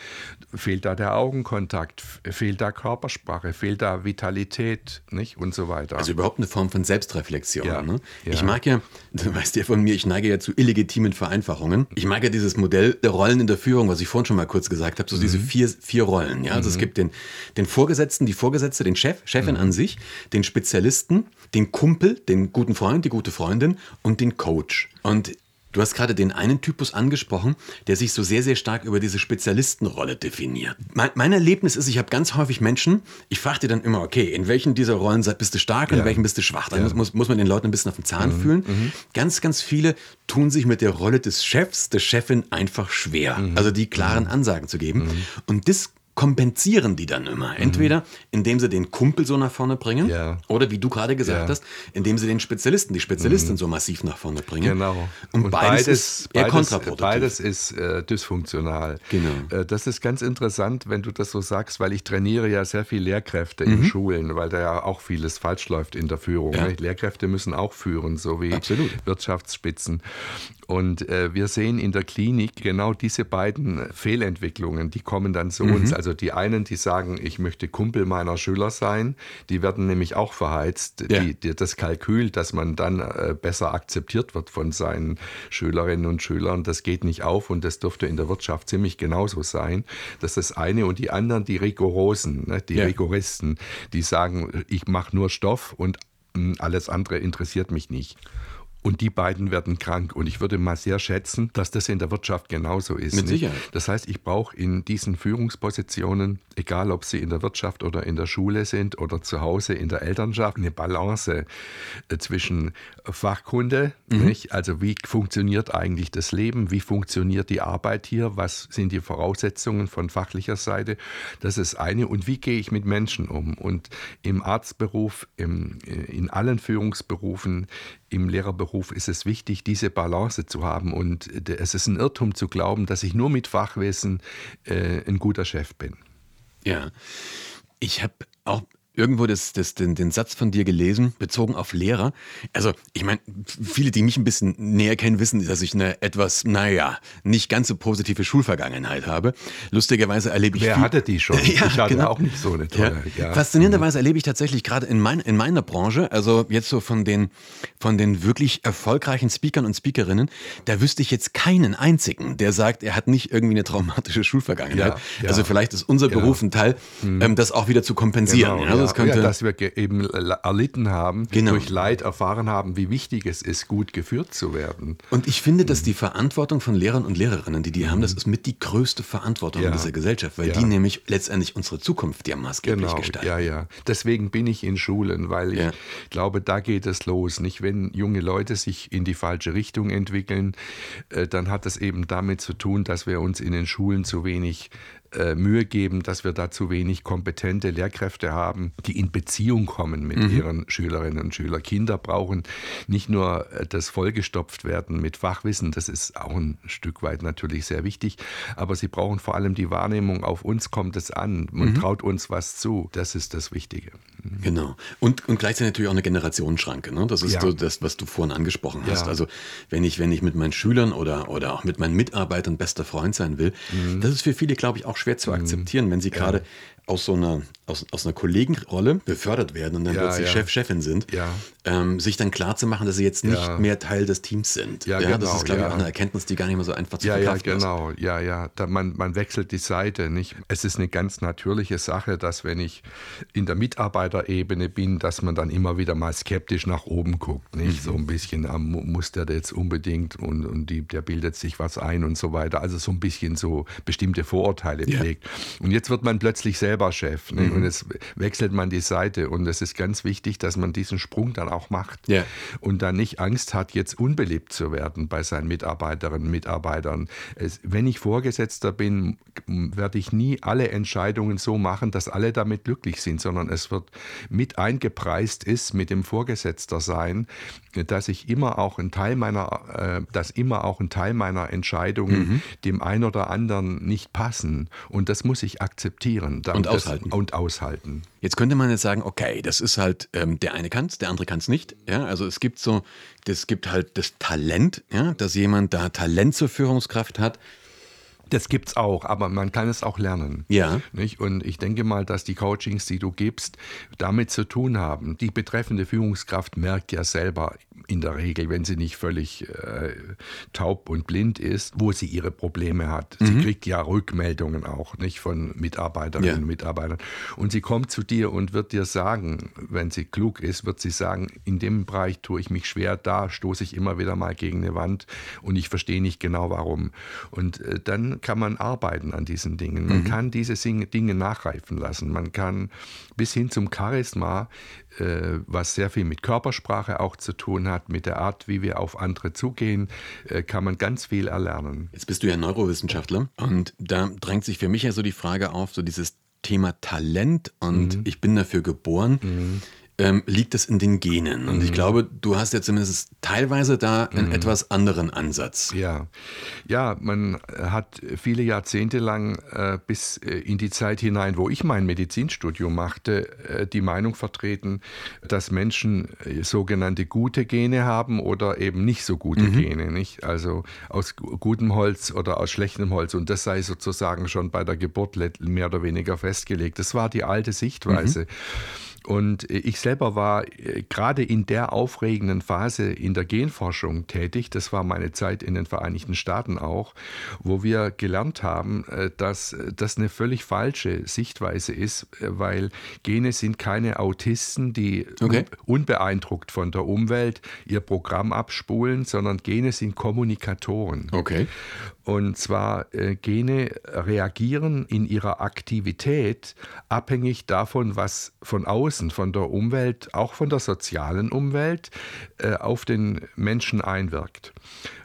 Fehlt da der Augenkontakt, fehlt da Körpersprache, fehlt da Vitalität nicht? und so weiter. Also überhaupt eine Form von Selbstreflexion. Ja. Ne? Ich mag ja, du weißt ja von mir, ich neige ja zu illegitimen Vereinfachungen. Ich mag ja dieses Modell der Rollen in der Führung, was ich vorhin schon mal kurz gesagt habe, so mhm. diese vier, vier Rollen. Ja? Also mhm. es gibt den, den Vorgesetzten, die Vorgesetzte, den Chef, Chefin mhm. an sich, den Spezialisten, den Kumpel, den guten Freund, die gute Freundin und den Coach. Und Du hast gerade den einen Typus angesprochen, der sich so sehr, sehr stark über diese Spezialistenrolle definiert. Mein, mein Erlebnis ist, ich habe ganz häufig Menschen, ich frage dir dann immer, okay, in welchen dieser Rollen bist du stark und ja. in welchen bist du schwach? Dann ja. muss, muss man den Leuten ein bisschen auf den Zahn mhm. fühlen. Mhm. Ganz, ganz viele tun sich mit der Rolle des Chefs, der Chefin einfach schwer. Mhm. Also die klaren mhm. Ansagen zu geben. Mhm. Und das kompensieren die dann immer. Entweder mhm. indem sie den Kumpel so nach vorne bringen ja. oder wie du gerade gesagt ja. hast, indem sie den Spezialisten, die Spezialistin mhm. so massiv nach vorne bringen. Genau. Und, Und beides, beides, ist eher beides, kontraproduktiv. Beides ist äh, dysfunktional. Genau. Äh, das ist ganz interessant, wenn du das so sagst, weil ich trainiere ja sehr viel Lehrkräfte mhm. in Schulen, weil da ja auch vieles falsch läuft in der Führung. Ja. Ne? Lehrkräfte müssen auch führen, so wie Absolut. Wirtschaftsspitzen. Und äh, wir sehen in der Klinik genau diese beiden Fehlentwicklungen, die kommen dann zu uns. Also die einen, die sagen, ich möchte Kumpel meiner Schüler sein, die werden nämlich auch verheizt. Ja. Die, die, das Kalkül, dass man dann äh, besser akzeptiert wird von seinen Schülerinnen und Schülern, das geht nicht auf und das dürfte in der Wirtschaft ziemlich genauso sein. Das ist das eine. Und die anderen, die Rigorosen, ne, die ja. Rigoristen, die sagen, ich mache nur Stoff und hm, alles andere interessiert mich nicht und die beiden werden krank. Und ich würde mal sehr schätzen, dass das in der Wirtschaft genauso ist. Mit Sicherheit. Das heißt, ich brauche in diesen Führungspositionen, egal ob sie in der Wirtschaft oder in der Schule sind oder zu Hause in der Elternschaft, eine Balance äh, zwischen Fachkunde, mhm. nicht? also wie funktioniert eigentlich das Leben, wie funktioniert die Arbeit hier, was sind die Voraussetzungen von fachlicher Seite, das ist eine. Und wie gehe ich mit Menschen um? Und im Arztberuf, im, äh, in allen Führungsberufen, im Lehrerberuf ist es wichtig, diese Balance zu haben. Und es ist ein Irrtum zu glauben, dass ich nur mit Fachwissen äh, ein guter Chef bin. Ja, ich habe auch irgendwo das, das, den, den Satz von dir gelesen, bezogen auf Lehrer. Also, ich meine, viele, die mich ein bisschen näher kennen, wissen, dass ich eine etwas, naja, nicht ganz so positive Schulvergangenheit habe. Lustigerweise erlebe ich. Wer hatte die schon? ja, ich hatte genau. auch nicht so eine tolle. Ja. Ja. Faszinierenderweise erlebe ich tatsächlich gerade in, mein, in meiner Branche, also jetzt so von den, von den wirklich erfolgreichen Speakern und Speakerinnen, da wüsste ich jetzt keinen einzigen, der sagt, er hat nicht irgendwie eine traumatische Schulvergangenheit. Ja, also vielleicht ist unser genau. Beruf ein Teil, mhm. das auch wieder zu kompensieren. Genau, das könnte, ja, dass wir eben erlitten haben, genau. durch Leid erfahren haben, wie wichtig es ist, gut geführt zu werden. Und ich finde, dass die Verantwortung von Lehrern und Lehrerinnen, die die haben, das ist mit die größte Verantwortung ja. in dieser Gesellschaft, weil ja. die nämlich letztendlich unsere Zukunft ja maßgeblich genau. gestalten. Ja, ja. Deswegen bin ich in Schulen, weil ich ja. glaube, da geht es los. Nicht, wenn junge Leute sich in die falsche Richtung entwickeln, äh, dann hat das eben damit zu tun, dass wir uns in den Schulen zu wenig äh, Mühe geben, dass wir da zu wenig kompetente Lehrkräfte haben, die in Beziehung kommen mit mhm. ihren Schülerinnen und Schülern. Kinder brauchen nicht nur äh, das vollgestopft werden mit Fachwissen, das ist auch ein Stück weit natürlich sehr wichtig, aber sie brauchen vor allem die Wahrnehmung, auf uns kommt es an, man mhm. traut uns was zu. Das ist das Wichtige. Mhm. Genau. Und, und gleichzeitig natürlich auch eine Generationsschranke. Ne? Das ist ja. so das, was du vorhin angesprochen hast. Ja. Also wenn ich, wenn ich mit meinen Schülern oder, oder auch mit meinen Mitarbeitern bester Freund sein will, mhm. das ist für viele, glaube ich, auch schwer zu mhm. akzeptieren, wenn sie gerade aus so einer, aus, aus einer Kollegenrolle befördert werden und dann ja, plötzlich ja. Chef, Chefin sind, ja. ähm, sich dann klar zu machen, dass sie jetzt nicht mehr Teil des Teams sind. Ja, genau, das ist, glaube ich, auch eine Erkenntnis, die gar nicht mehr so einfach zu ja, verkraften ja, genau. ist. Ja, ja, da man, man wechselt die Seite. Nicht? Es ist eine ganz natürliche Sache, dass wenn ich in der Mitarbeiterebene bin, dass man dann immer wieder mal skeptisch nach oben guckt. Nicht? Mhm. So ein bisschen, ah, muss der jetzt unbedingt und, und die, der bildet sich was ein und so weiter. Also so ein bisschen so bestimmte Vorurteile pflegt. Und jetzt wird man plötzlich selber Chef. Nicht? Mhm. Und jetzt wechselt man die Seite. Und es ist ganz wichtig, dass man diesen Sprung dann auch macht. Ja. Und dann nicht Angst hat, jetzt unbeliebt zu werden bei seinen Mitarbeiterinnen und Mitarbeitern. Es, wenn ich Vorgesetzter bin, werde ich nie alle Entscheidungen so machen, dass alle damit glücklich sind, sondern es wird mit eingepreist ist mit dem Vorgesetzter sein, dass ich immer auch ein Teil meiner, äh, dass immer auch ein Teil meiner Entscheidungen mhm. dem einen oder anderen nicht passen. Und das muss ich akzeptieren. Und aushalten. Das, und aushalten. Jetzt könnte man jetzt sagen, okay, das ist halt, ähm, der eine kann es, der andere kann es nicht. Ja, also es gibt so, es gibt halt das Talent, ja, dass jemand da Talent zur Führungskraft hat. Das gibt's auch, aber man kann es auch lernen. Ja. Nicht? Und ich denke mal, dass die Coachings, die du gibst, damit zu tun haben. Die betreffende Führungskraft merkt ja selber in der Regel, wenn sie nicht völlig äh, taub und blind ist, wo sie ihre Probleme hat. Sie mhm. kriegt ja Rückmeldungen auch, nicht von Mitarbeiterinnen ja. und Mitarbeitern. Und sie kommt zu dir und wird dir sagen, wenn sie klug ist, wird sie sagen, in dem Bereich tue ich mich schwer, da stoße ich immer wieder mal gegen eine Wand und ich verstehe nicht genau warum. Und äh, dann kann man arbeiten an diesen Dingen. Man mhm. kann diese Dinge nachreifen lassen. Man kann bis hin zum Charisma, äh, was sehr viel mit Körpersprache auch zu tun hat, mit der Art, wie wir auf andere zugehen, äh, kann man ganz viel erlernen. Jetzt bist du ja Neurowissenschaftler und da drängt sich für mich ja so die Frage auf, so dieses Thema Talent und mhm. ich bin dafür geboren. Mhm ähm, liegt es in den Genen. Und mhm. ich glaube, du hast ja zumindest teilweise da einen mhm. etwas anderen Ansatz. Ja, ja, man hat viele Jahrzehnte lang äh, bis äh, in die Zeit hinein, wo ich mein Medizinstudium machte, äh, die Meinung vertreten, dass Menschen äh, sogenannte gute Gene haben oder eben nicht so gute mhm. Gene, nicht? Also aus gutem Holz oder aus schlechtem Holz. Und das sei sozusagen schon bei der Geburt mehr oder weniger festgelegt. Das war die alte Sichtweise. Und ich selber war äh, gerade in der aufregenden Phase in der Genforschung tätig. Das war meine Zeit in den Vereinigten Staaten auch, wo wir gelernt haben, äh, dass das eine völlig falsche Sichtweise ist, äh, weil Gene sind keine Autisten, die okay. unbeeindruckt von der Umwelt ihr Programm abspulen, sondern Gene sind Kommunikatoren. Okay. Und zwar äh, Gene reagieren in ihrer Aktivität abhängig davon, was von außen, von der Umwelt, auch von der sozialen Umwelt äh, auf den Menschen einwirkt.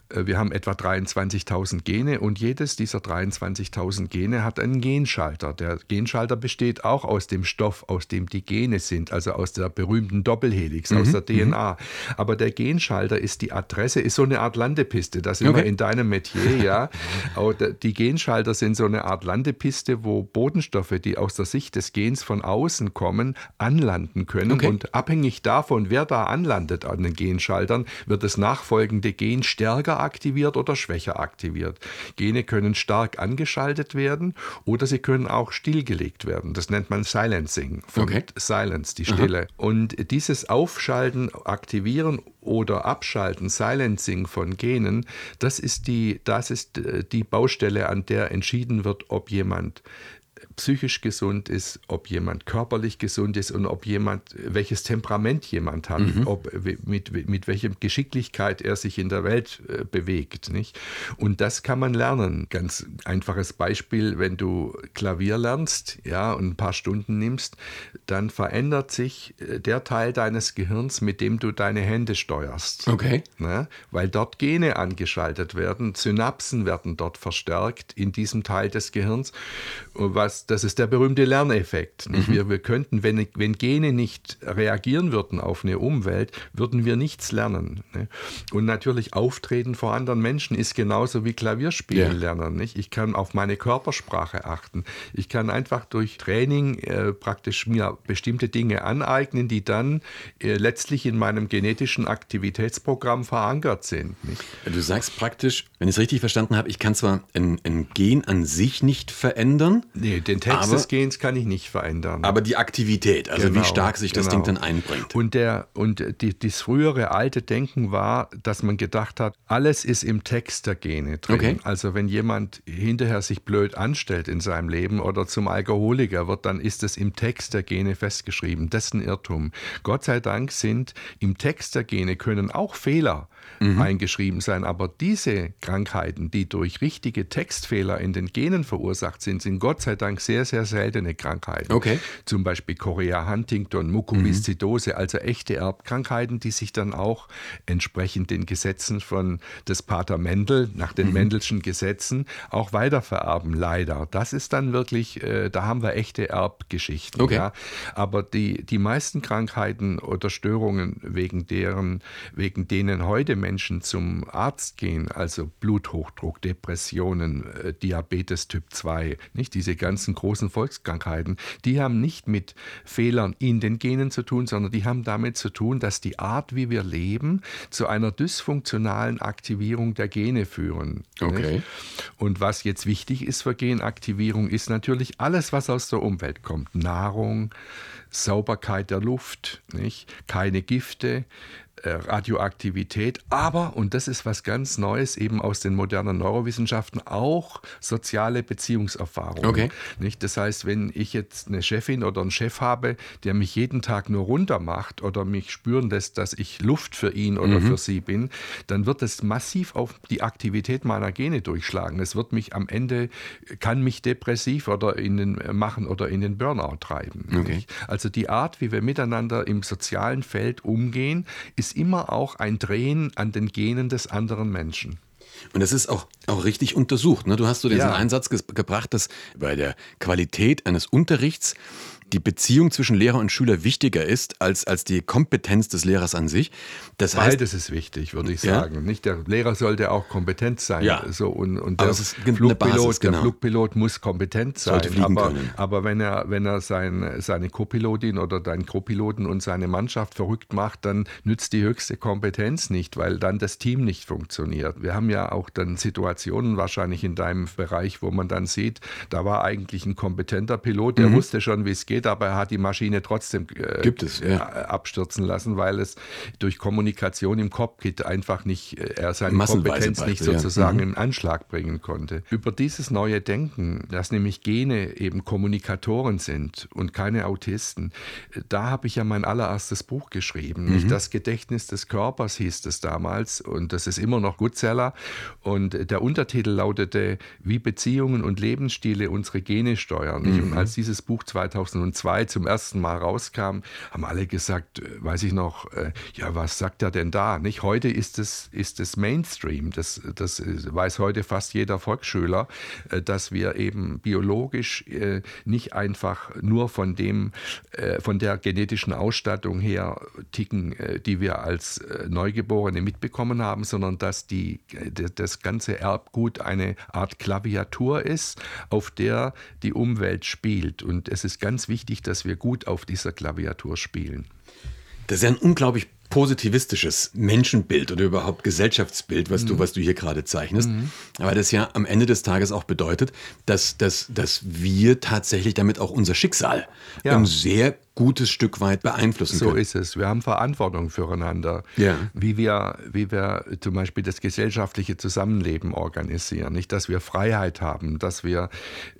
Äh, wir haben etwa 23.000 Gene und jedes dieser 23.000 Gene hat einen Genschalter. Der Genschalter besteht auch aus dem Stoff, aus dem die Gene sind, also aus der berühmten Doppelhelix, mhm. aus der DNA. Mhm. Aber der Genschalter ist die Adresse, ist so eine Art Landepiste. Das sind okay. wir in deinem Metier, ja. die Genschalter sind so eine Art Landepiste, wo Bodenstoffe, die aus der Sicht des Gens von außen kommen, anlanden können. Okay. Und abhängig davon, wer da anlandet an den Genschaltern, wird das nachfolgende Gen stärker aktiviert oder schwächer aktiviert. Gene können stark angeschaltet werden oder sie können auch stillgelegt werden. Das nennt man Silencing. Von okay. Silence, die Stille. Aha. Und dieses Aufschalten, Aktivieren oder Abschalten, Silencing von Genen, das ist die, das ist äh, die Baustelle, an der entschieden wird, ob jemand psychisch gesund ist, ob jemand körperlich gesund ist und ob jemand, welches Temperament jemand hat, mhm. ob, mit, mit welcher Geschicklichkeit er sich in der Welt äh, bewegt. Nicht? Und das kann man lernen. Ganz einfaches Beispiel, wenn du Klavier lernst ja, und ein paar Stunden nimmst, dann verändert sich äh, der Teil deines Gehirns, mit dem du deine Hände steuerst. Okay. Ne? Weil dort Gene angeschaltet werden, Synapsen werden dort verstärkt in diesem Teil des Gehirns, was das ist der berühmte Lerneffekt. Mhm. Wir, wir könnten, wenn, wenn Gene nicht reagieren würden auf eine Umwelt, würden wir nichts lernen. Ne? Und natürlich Auftreten vor anderen Menschen ist genauso wie Klavierspielen ja. lernen. Nicht? Ich kann auf meine Körpersprache achten. Ich kann einfach durch Training äh, praktisch mir bestimmte Dinge aneignen, die dann äh, letztlich in meinem genetischen Aktivitätsprogramm verankert sind. Nicht? Du sagst praktisch, wenn ich es richtig verstanden habe, ich kann zwar ein, ein Gen an sich nicht verändern. Nee, den Text aber, des Gens kann ich nicht verändern. Aber die Aktivität, also genau, wie stark sich genau. das Ding dann einbringt. Und, der, und die, das frühere alte Denken war, dass man gedacht hat, alles ist im Text der Gene drin. Okay. Also wenn jemand hinterher sich blöd anstellt in seinem Leben oder zum Alkoholiker wird, dann ist es im Text der Gene festgeschrieben. Das ist ein Irrtum. Gott sei Dank sind im Text der Gene können auch Fehler mhm. eingeschrieben sein. Aber diese Krankheiten, die durch richtige Textfehler in den Genen verursacht sind, sind Gott sei Dank sehr, sehr seltene Krankheiten. Okay. Zum Beispiel Chorea Huntington, Mukoviszidose, mhm. also echte Erbkrankheiten, die sich dann auch entsprechend den Gesetzen von des Pater Mendel, nach den mhm. Mendelschen Gesetzen, auch weitervererben, leider. Das ist dann wirklich, äh, da haben wir echte Erbgeschichten. Okay. Ja. Aber die, die meisten Krankheiten oder Störungen, wegen deren, wegen denen heute Menschen zum Arzt gehen, also Bluthochdruck, Depressionen, äh, Diabetes Typ 2, nicht diese ganzen großen Volkskrankheiten, die haben nicht mit Fehlern in den Genen zu tun, sondern die haben damit zu tun, dass die Art, wie wir leben, zu einer dysfunktionalen Aktivierung der Gene führen. Okay. Nicht? Und was jetzt wichtig ist für Genaktivierung, ist natürlich alles, was aus der Umwelt kommt. Nahrung, Sauberkeit der Luft, nicht? keine Gifte, Radioaktivität, aber, und das ist was ganz Neues, eben aus den modernen Neurowissenschaften, auch soziale Beziehungserfahrungen. Okay. Nicht? Das heißt, wenn ich jetzt eine Chefin oder einen Chef habe, der mich jeden Tag nur runter macht oder mich spüren lässt, dass ich Luft für ihn oder mhm. für sie bin, dann wird es massiv auf die Aktivität meiner Gene durchschlagen. Es wird mich am Ende, kann mich depressiv oder in den, machen oder in den Burnout treiben. Okay. Also die Art, wie wir miteinander im sozialen Feld umgehen, ist ist immer auch ein Drehen an den Genen des anderen Menschen. Und das ist auch, auch richtig untersucht. Ne? Du hast so diesen ja. Einsatz ge gebracht, dass bei der Qualität eines Unterrichts die Beziehung zwischen Lehrer und Schüler wichtiger ist als, als die Kompetenz des Lehrers an sich. Das heißt, Beides ist wichtig, würde ich sagen. Ja? Nicht der Lehrer sollte auch kompetent sein. Ja. So, und, und der, Flugpilot, Basis, genau. der Flugpilot muss kompetent sein. aber, aber wenn er, wenn er sein, seine Co-Pilotin oder deinen Co-Piloten und seine Mannschaft verrückt macht, dann nützt die höchste Kompetenz nicht, weil dann das Team nicht funktioniert. Wir haben ja auch dann Situationen wahrscheinlich in deinem Bereich, wo man dann sieht, da war eigentlich ein kompetenter Pilot, der mhm. wusste schon, wie es geht gedreht, aber er hat die Maschine trotzdem äh, Gibt es, ja. abstürzen lassen, weil es durch Kommunikation im Cockpit einfach nicht, äh, er seine Kompetenz nicht sozusagen ja. mhm. in Anschlag bringen konnte. Über dieses neue Denken, dass nämlich Gene eben Kommunikatoren sind und keine Autisten, da habe ich ja mein allererstes Buch geschrieben. Mhm. Nicht das Gedächtnis des Körpers hieß es damals und das ist immer noch Goodseller. Und der Untertitel lautete, wie Beziehungen und Lebensstile unsere Gene steuern. Mhm. Und als dieses Buch 2002 zum ersten Mal rauskam, haben alle gesagt, äh, weiß ich noch, äh, ja, was sagt er denn da? Nicht heute ist es, ist es Mainstream. Das, das weiß heute fast jeder Volksschüler, äh, dass wir eben biologisch nicht einfach nur von dem, von der genetischen Ausstattung her ticken, die wir als Neugeborene mitbekommen haben, sondern dass die, das ganze Erbgut eine Art Klaviatur ist, auf der die Umwelt spielt. Und es ist ganz wichtig, dass wir gut auf dieser Klaviatur spielen. Das ist ja ein unglaublich positivistisches Menschenbild oder überhaupt Gesellschaftsbild, was mhm. du, was du hier gerade zeichnest. Mhm. Aber das ja am Ende des Tages auch bedeutet, dass, dass, dass wir tatsächlich damit auch unser Schicksal ja. sehr gutes Stück weit beeinflussen so können. So ist es. Wir haben Verantwortung füreinander, ja. wie, wir, wie wir zum Beispiel das gesellschaftliche Zusammenleben organisieren. Nicht, dass wir Freiheit haben, dass wir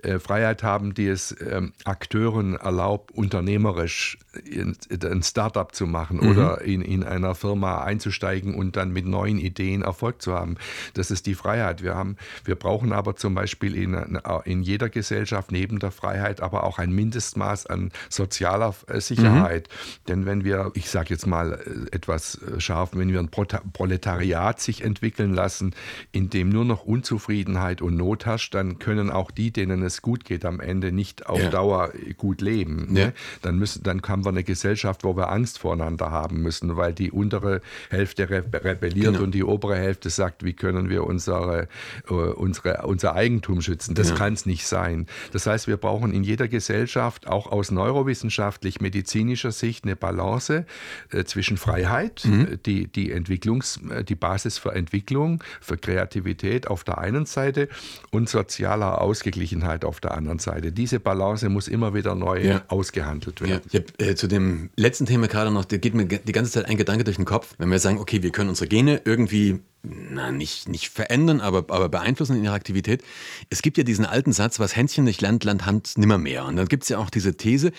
äh, Freiheit haben, die es ähm, Akteuren erlaubt, unternehmerisch in, ein Startup zu machen mhm. oder in, in einer Firma einzusteigen und dann mit neuen Ideen Erfolg zu haben. Das ist die Freiheit. Wir, haben, wir brauchen aber zum Beispiel in, in jeder Gesellschaft neben der Freiheit aber auch ein Mindestmaß an sozialer äh, Sicherheit. Mhm. Denn wenn wir, ich sage jetzt mal äh, etwas äh, scharf, wenn wir ein Proletariat sich entwickeln lassen, in dem nur noch Unzufriedenheit und Not herrscht, dann können auch die, denen es gut geht, am Ende nicht auf ja. Dauer gut leben. Ne? Ja. Dann, müssen, dann haben wir eine Gesellschaft, wo wir Angst voreinander haben müssen, weil die untere Hälfte rebelliert genau. und die obere Hälfte sagt, wie können wir unsere, unsere, unser Eigentum schützen. Das ja. kann es nicht sein. Das heißt, wir brauchen in jeder Gesellschaft, auch aus neurowissenschaftlich medizinischer Sicht eine Balance äh, zwischen Freiheit, mhm. Äh, die, die, Entwicklungs-, äh, die Basis für Entwicklung, für Kreativität auf der einen Seite und sozialer Ausgeglichenheit auf der anderen Seite. Diese Balance muss immer wieder neu ja. ausgehandelt werden. Ja. Hab, äh, zu dem letzten Thema gerade noch, da geht mir die ganze Zeit ein Gedanke durch den Kopf, wenn wir sagen, okay, wir können unsere Gene irgendwie na, nicht, nicht verändern, aber, aber beeinflussen in ihrer Aktivität. Es gibt ja diesen alten Satz, was Hänschen nicht lernt, lernt Hand nimmermehr. Und dann gibt es ja auch diese These,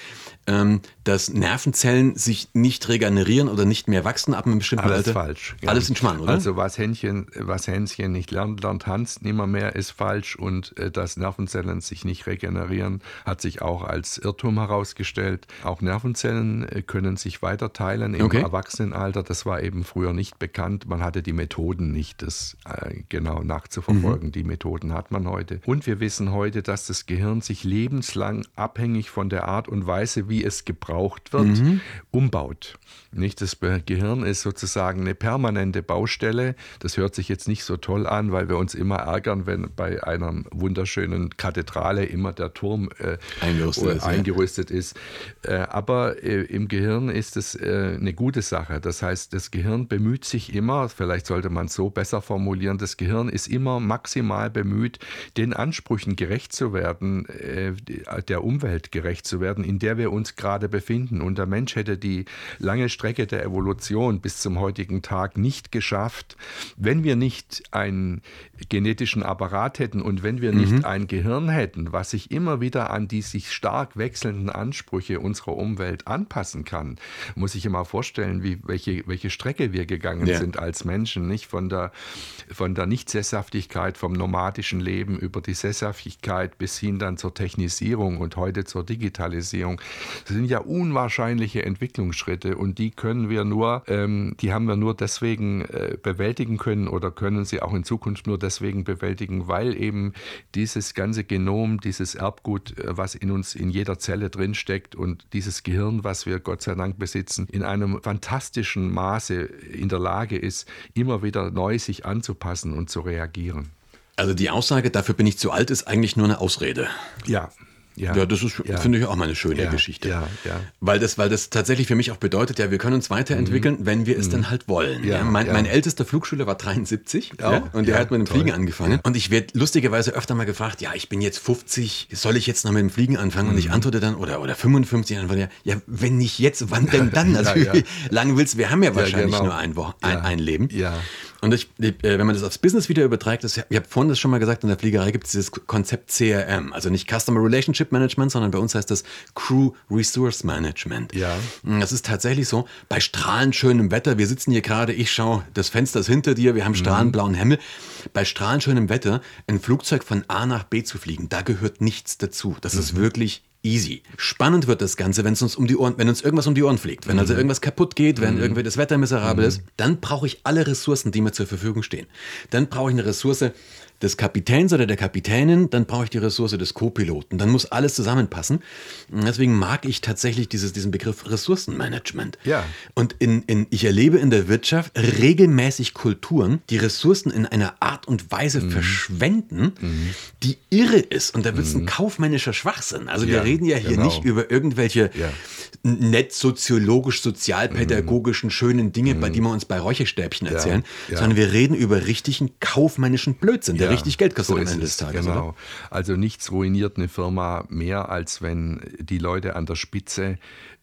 ähm, dass Nervenzellen sich nicht regenerieren oder nicht mehr wachsen ab einem bestimmten Alles Alter. falsch. Ja. Alles in Schmarrn, oder? Also was Händchen, was Hänschen nicht lernt, lernt Hans nimmermehr ist falsch und äh, dass Nervenzellen sich nicht regenerieren, hat sich auch als Irrtum herausgestellt. Auch Nervenzellen äh, können sich weiter teilen im okay. Erwachsenenalter. Das war eben früher nicht bekannt. Man hatte die Methoden nicht, das äh, genau nachzuverfolgen. Mhm. Die Methoden hat man heute. Und wir wissen heute, dass das Gehirn sich lebenslang abhängig von der Art und Weise, wie es gebraucht wird, mhm. umbaut. Nicht? Das Gehirn ist sozusagen eine permanente Baustelle. Das hört sich jetzt nicht so toll an, weil wir uns immer ärgern, wenn bei einer wunderschönen Kathedrale immer der Turm äh, eingerüstet, ist, eingerüstet ja. ist. Äh, aber äh, im Gehirn ist es äh, eine gute Sache. Das heißt, das Gehirn bemüht sich immer, vielleicht sollte man es so besser formulieren, das Gehirn ist immer maximal bemüht, den Ansprüchen gerecht zu werden, äh, der Umwelt gerecht zu werden, in der wir uns gerade befinden. Und der Mensch hätte die lange Strecke der Evolution bis zum heutigen Tag nicht geschafft, wenn wir nicht einen genetischen Apparat hätten und wenn wir nicht mhm. ein Gehirn hätten, was sich immer wieder an die sich stark wechselnden Ansprüche unserer Umwelt anpassen kann, muss ich immer vorstellen, wie, welche, welche Strecke wir gegangen ja. sind als Menschen, nicht von der, von der Nicht-Sesshaftigkeit, vom nomadischen Leben über die Sesshaftigkeit bis hin dann zur Technisierung und heute zur Digitalisierung. Das sind ja unwahrscheinliche Entwicklungsschritte und die können wir nur, ähm, die haben wir nur deswegen äh, bewältigen können oder können sie auch in Zukunft nur deswegen bewältigen, weil eben dieses ganze Genom, dieses Erbgut, äh, was in uns in jeder Zelle drinsteckt und dieses Gehirn, was wir Gott sei Dank besitzen, in einem fantastischen Maße in der Lage ist, immer wieder neu sich anzupassen und zu reagieren. Also die Aussage, dafür bin ich zu alt, ist eigentlich nur eine Ausrede. Ja, Ja, ja das ist, ja. finde ich, auch mal eine schöne ja, Geschichte. Ja, ja. Weil das, weil das tatsächlich für mich auch bedeutet, ja, wir können uns weiterentwickeln, mhm. wenn wir es mhm. dann halt wollen. Ja, mein, mein, ältester Flugschüler war 73 ja, und der hat mit dem toll. Fliegen angefangen. Und ich werde lustigerweise öfter mal gefragt, ja, ich bin jetzt 50, soll ich jetzt noch mit dem Fliegen anfangen? Mhm. Und ich mhm. antworte dann, oder, oder 55, dann ja, ja, wenn nicht jetzt, wann denn dann? Also wie lange willst du, wir haben ja wahrscheinlich genau. nur ein, Wo ein, ein Leben. Ja. Und ich, äh, wenn man das aufs Business wieder überträgt, das, ich habe vorhin das schon mal gesagt, in der Fliegerei gibt es dieses Konzept CRM, also nicht Customer Relationship Management, sondern bei uns heißt das Crew Resource Management. Ja. Das ist tatsächlich so, bei strahlend schönem Wetter, wir sitzen hier gerade, ich schaue, das Fenster ist hinter dir, wir haben strahlend blauen Himmel. Bei strahlend schönem Wetter ein Flugzeug von A nach B zu fliegen, da gehört nichts dazu. Das mhm. ist wirklich easy. Spannend wird das Ganze, wenn es uns um die Ohren, wenn uns irgendwas um die Ohren fliegt, wenn also mhm. irgendwas kaputt geht, wenn mhm. irgendwie das Wetter miserabel mhm. ist, dann brauche ich alle Ressourcen, die mir zur Verfügung stehen. Dann brauche ich eine Ressource, des Kapitäns oder der Kapitänin, dann brauche ich die Ressource des Co-Piloten. Dann muss alles zusammenpassen. deswegen mag ich tatsächlich dieses, diesen Begriff Ressourcenmanagement. Ja. Und in, in, ich erlebe in der Wirtschaft regelmäßig Kulturen, die Ressourcen in einer Art und Weise mhm. verschwenden, mhm. die irre ist. Und da wird es mhm. ein kaufmännischer Schwachsinn. Also ja, wir reden ja hier genau. nicht über irgendwelche ja. nett soziologisch, sozialpädagogischen, mhm. schönen Dinge, bei mhm. denen wir uns bei Räucherstäbchen erzählen, sondern wir reden über richtigen kaufmännischen Blödsinn. Der richtig Geld kostet so am Ende des Tages. Genau. Oder? Also nichts ruiniert eine Firma mehr, als wenn die Leute an der Spitze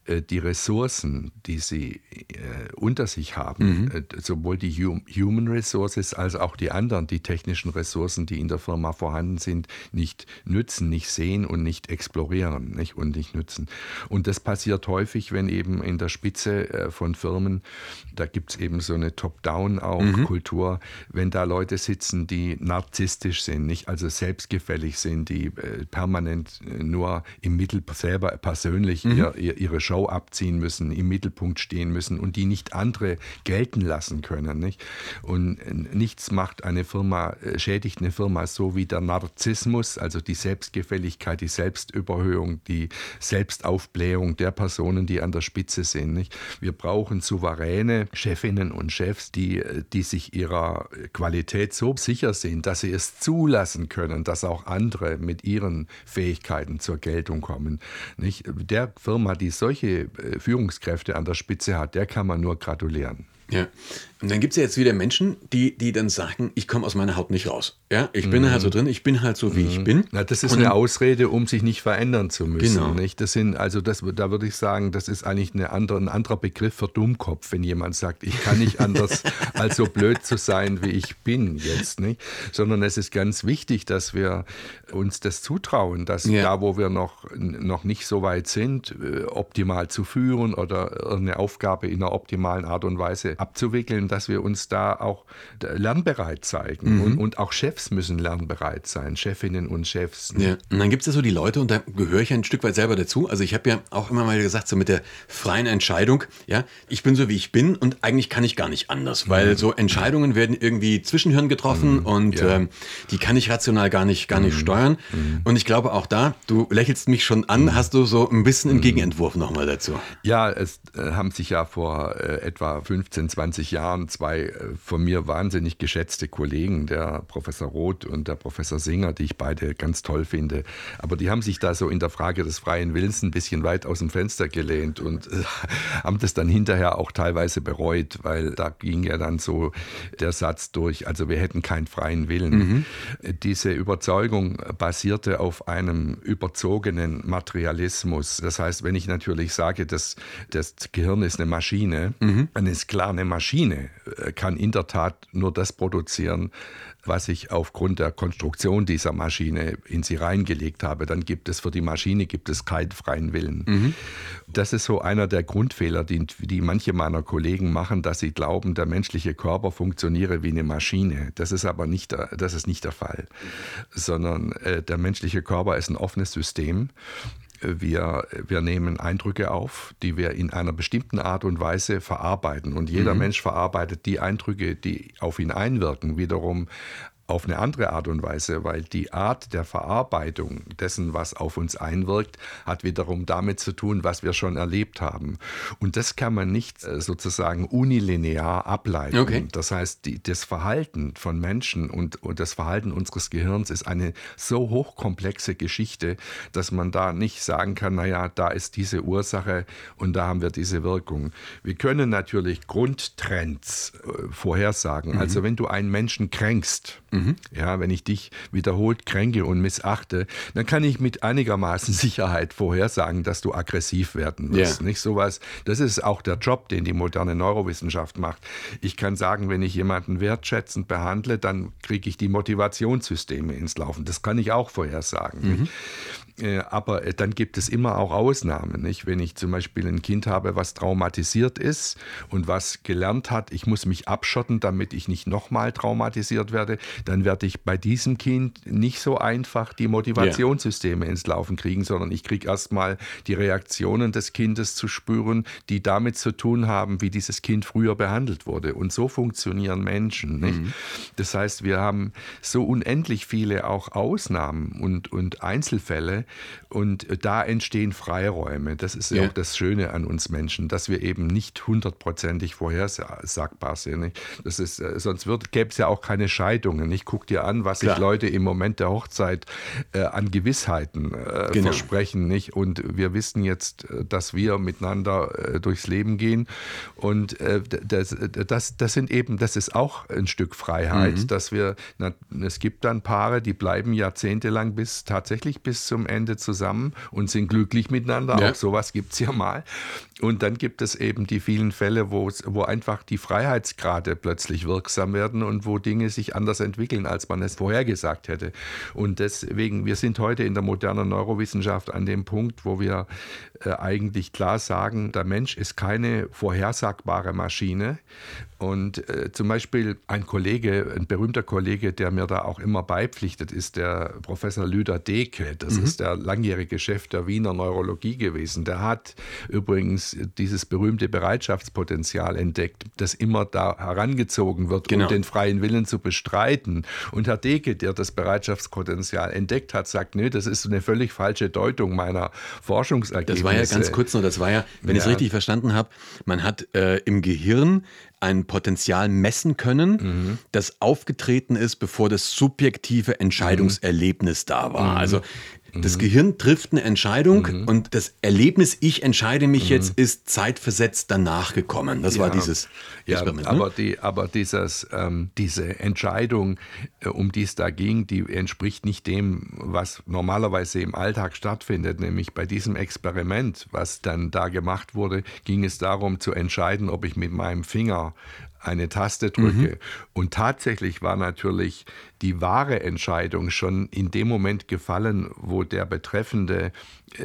die Ressourcen, die sie äh, unter sich haben, mhm. äh, sowohl die hum Human Resources als auch die anderen, die technischen Ressourcen, die in der Firma vorhanden sind, nicht nützen, nicht sehen und nicht explorieren nicht, und nicht nützen. Und das passiert häufig, wenn eben in der Spitze äh, von Firmen, da gibt es eben so eine Top-Down auch mhm. Kultur, wenn da Leute sitzen, die narzisstisch sind, nicht also selbstgefällig sind, die äh, permanent äh, nur im Mittel selber persönlich mhm. ihr, ihr, ihre Show Show abziehen müssen, im Mittelpunkt stehen müssen und die nicht andere gelten lassen können. Nicht? Und nichts macht eine Firma, äh, schädigt eine Firma so wie der Narzissmus, also die Selbstgefälligkeit, die Selbstüberhöhung, die Selbstaufblähung der Personen, die an der Spitze sind. Nicht? Wir brauchen souveräne Chefinnen und Chefs, die, äh, die sich ihrer Qualität so sicher sind, dass sie es zulassen können, dass auch andere mit ihren Fähigkeiten zur Geltung kommen. Nicht? Der Firma, die solche äh, Führungskräfte an der Spitze hat, der kann man nur gratulieren. Ja. Und dann gibt es ja jetzt wieder Menschen, die, die dann sagen, ich komme aus meiner Haut nicht raus. Ja, ich bin mhm. halt so drin, ich bin halt so, wie mhm. ich bin. Na, das ist und eine Ausrede, um sich nicht verändern zu müssen. Genau. Nicht? Das sind, also das, da würde ich sagen, das ist eigentlich eine andere, ein anderer Begriff für Dummkopf, wenn jemand sagt, ich kann nicht anders, als so blöd zu sein, wie ich bin jetzt. Nicht? Sondern es ist ganz wichtig, dass wir uns das zutrauen, dass ja. da, wo wir noch, noch nicht so weit sind, äh, optimal zu führen oder eine Aufgabe in einer optimalen Art und Weise abzuwickeln, dass wir uns da auch lernbereit zeigen. Mhm. Und, und, auch Chefs müssen lernbereit sein, Chefinnen und Chefs. Ja. Und dann gibt es ja so die Leute, und da gehöre ich ein Stück weit selber dazu. Also ich habe ja auch immer mal gesagt, so mit der freien Entscheidung, ja, ich bin so wie ich bin und eigentlich kann ich gar nicht anders, weil mhm. so Entscheidungen werden irgendwie zwischenhirn getroffen mhm. und ja. ähm, die kann ich rational gar nicht, gar nicht mhm. steuern. Mhm. Und ich glaube auch da, du lächelst mich schon an, mhm. hast du so ein bisschen einen Gegenentwurf nochmal dazu. Ja, es äh, haben sich ja vor äh, etwa 15, 20 Jahren zwei äh, von mir wahnsinnig geschätzte Kollegen, der Professor Roth und der Professor Singer, die ich beide ganz toll finde. Aber die haben sich da so in der Frage des freien Willens ein bisschen weit aus dem Fenster gelehnt und äh, haben das dann hinterher auch teilweise bereut, weil da ging ja dann so der Satz durch, also wir hätten keinen freien Willen. Mhm. Diese Überzeugung basierte auf einem überzogenen Materialismus. Das heißt, wenn ich natürlich sage, dass das Gehirn ist eine Maschine, mhm. dann ist klar, eine Maschine kann in der Tat nur das produzieren, was ich aufgrund der Konstruktion dieser Maschine in sie reingelegt habe. Dann gibt es für die Maschine gibt es keinen freien Willen. Mhm. Das ist so einer der Grundfehler, die, die manche meiner Kollegen machen, dass sie glauben, der menschliche Körper funktioniere wie eine Maschine. Das ist aber nicht, das ist nicht der Fall, sondern äh, der menschliche Körper ist ein offenes System wir, wir nehmen Eindrücke auf, die wir in einer bestimmten Art und Weise verarbeiten. Und jeder mhm. Mensch verarbeitet die Eindrücke, die auf ihn einwirken, wiederum auf eine andere Art und Weise, weil die Art der Verarbeitung dessen, was auf uns einwirkt, hat wiederum damit zu tun, was wir schon erlebt haben. Und das kann man nicht äh, sozusagen unilinear ableiten. Okay. Das heißt, die, das Verhalten von Menschen und, und das Verhalten unseres Gehirns ist eine so hochkomplexe Geschichte, dass man da nicht sagen kann, naja, da ist diese Ursache und da haben wir diese Wirkung. Wir können natürlich Grundtrends äh, vorhersagen. Mhm. Also wenn du einen Menschen kränkst, mhm. Ja, wenn ich dich wiederholt kränke und missachte, dann kann ich mit einigermaßen Sicherheit vorhersagen, dass du aggressiv werden wirst. Ja. Nicht sowas. Das ist auch der Job, den die moderne Neurowissenschaft macht. Ich kann sagen, wenn ich jemanden wertschätzend behandle, dann kriege ich die Motivationssysteme ins Laufen. Das kann ich auch vorhersagen. Mhm. Äh, aber äh, dann gibt es immer auch Ausnahmen. Nicht? Wenn ich zum Beispiel ein Kind habe, was traumatisiert ist und was gelernt hat, ich muss mich abschotten, damit ich nicht nochmal traumatisiert werde, dann werde ich bei diesem Kind nicht so einfach die Motivationssysteme ja. ins Laufen kriegen, sondern ich kriege erstmal die Reaktionen des Kindes zu spüren, die damit zu tun haben, wie dieses Kind früher behandelt wurde. Und so funktionieren Menschen. Mhm. Das heißt, wir haben so unendlich viele auch Ausnahmen und, und Einzelfälle, und da entstehen Freiräume. Das ist ja. auch das Schöne an uns Menschen, dass wir eben nicht hundertprozentig vorhersagbar sind. Das ist, äh, sonst gäbe es ja auch keine Scheidungen. Ich gucke dir an, was Klar. sich Leute im Moment der Hochzeit äh, an Gewissheiten äh, genau. versprechen. Nicht? Und wir wissen jetzt, äh, dass wir miteinander äh, durchs Leben gehen. Und äh, das, das, das sind eben, das ist auch ein Stück Freiheit, mhm. dass wir, na, es gibt dann Paare, die bleiben jahrzehntelang bis tatsächlich bis zum Ende Wochenende zusammen und sind glücklich miteinander. Ja. Auch sowas gibt es ja mal. Und dann gibt es eben die vielen Fälle, wo, wo einfach die Freiheitsgrade plötzlich wirksam werden und wo Dinge sich anders entwickeln, als man es vorhergesagt hätte. Und deswegen, wir sind heute in der modernen Neurowissenschaft an dem Punkt, wo wir äh, eigentlich klar sagen, der Mensch ist keine vorhersagbare Maschine. Und äh, zum Beispiel ein Kollege, ein berühmter Kollege, der mir da auch immer beipflichtet, ist der Professor Lüder Deke. Das mhm. ist der langjährige Chef der Wiener Neurologie gewesen. Der hat übrigens dieses berühmte Bereitschaftspotenzial entdeckt, das immer da herangezogen wird, genau. um den freien Willen zu bestreiten. Und Herr Deke, der das Bereitschaftspotenzial entdeckt hat, sagt, nö, das ist eine völlig falsche Deutung meiner Forschungsergebnisse. Das war ja ganz kurz noch, das war ja, wenn ja. ich es richtig verstanden habe, man hat äh, im Gehirn ein Potenzial messen können, mhm. das aufgetreten ist, bevor das subjektive Entscheidungserlebnis mhm. da war. Mhm. Also das mhm. Gehirn trifft eine Entscheidung mhm. und das Erlebnis, ich entscheide mich mhm. jetzt, ist zeitversetzt danach gekommen. Das ja. war dieses ja, Experiment. Ne? Aber, die, aber dieses, ähm, diese Entscheidung, äh, um die es da ging, die entspricht nicht dem, was normalerweise im Alltag stattfindet. Nämlich bei diesem Experiment, was dann da gemacht wurde, ging es darum zu entscheiden, ob ich mit meinem Finger eine Taste drücke. Mhm. Und tatsächlich war natürlich die wahre Entscheidung schon in dem Moment gefallen, wo der Betreffende,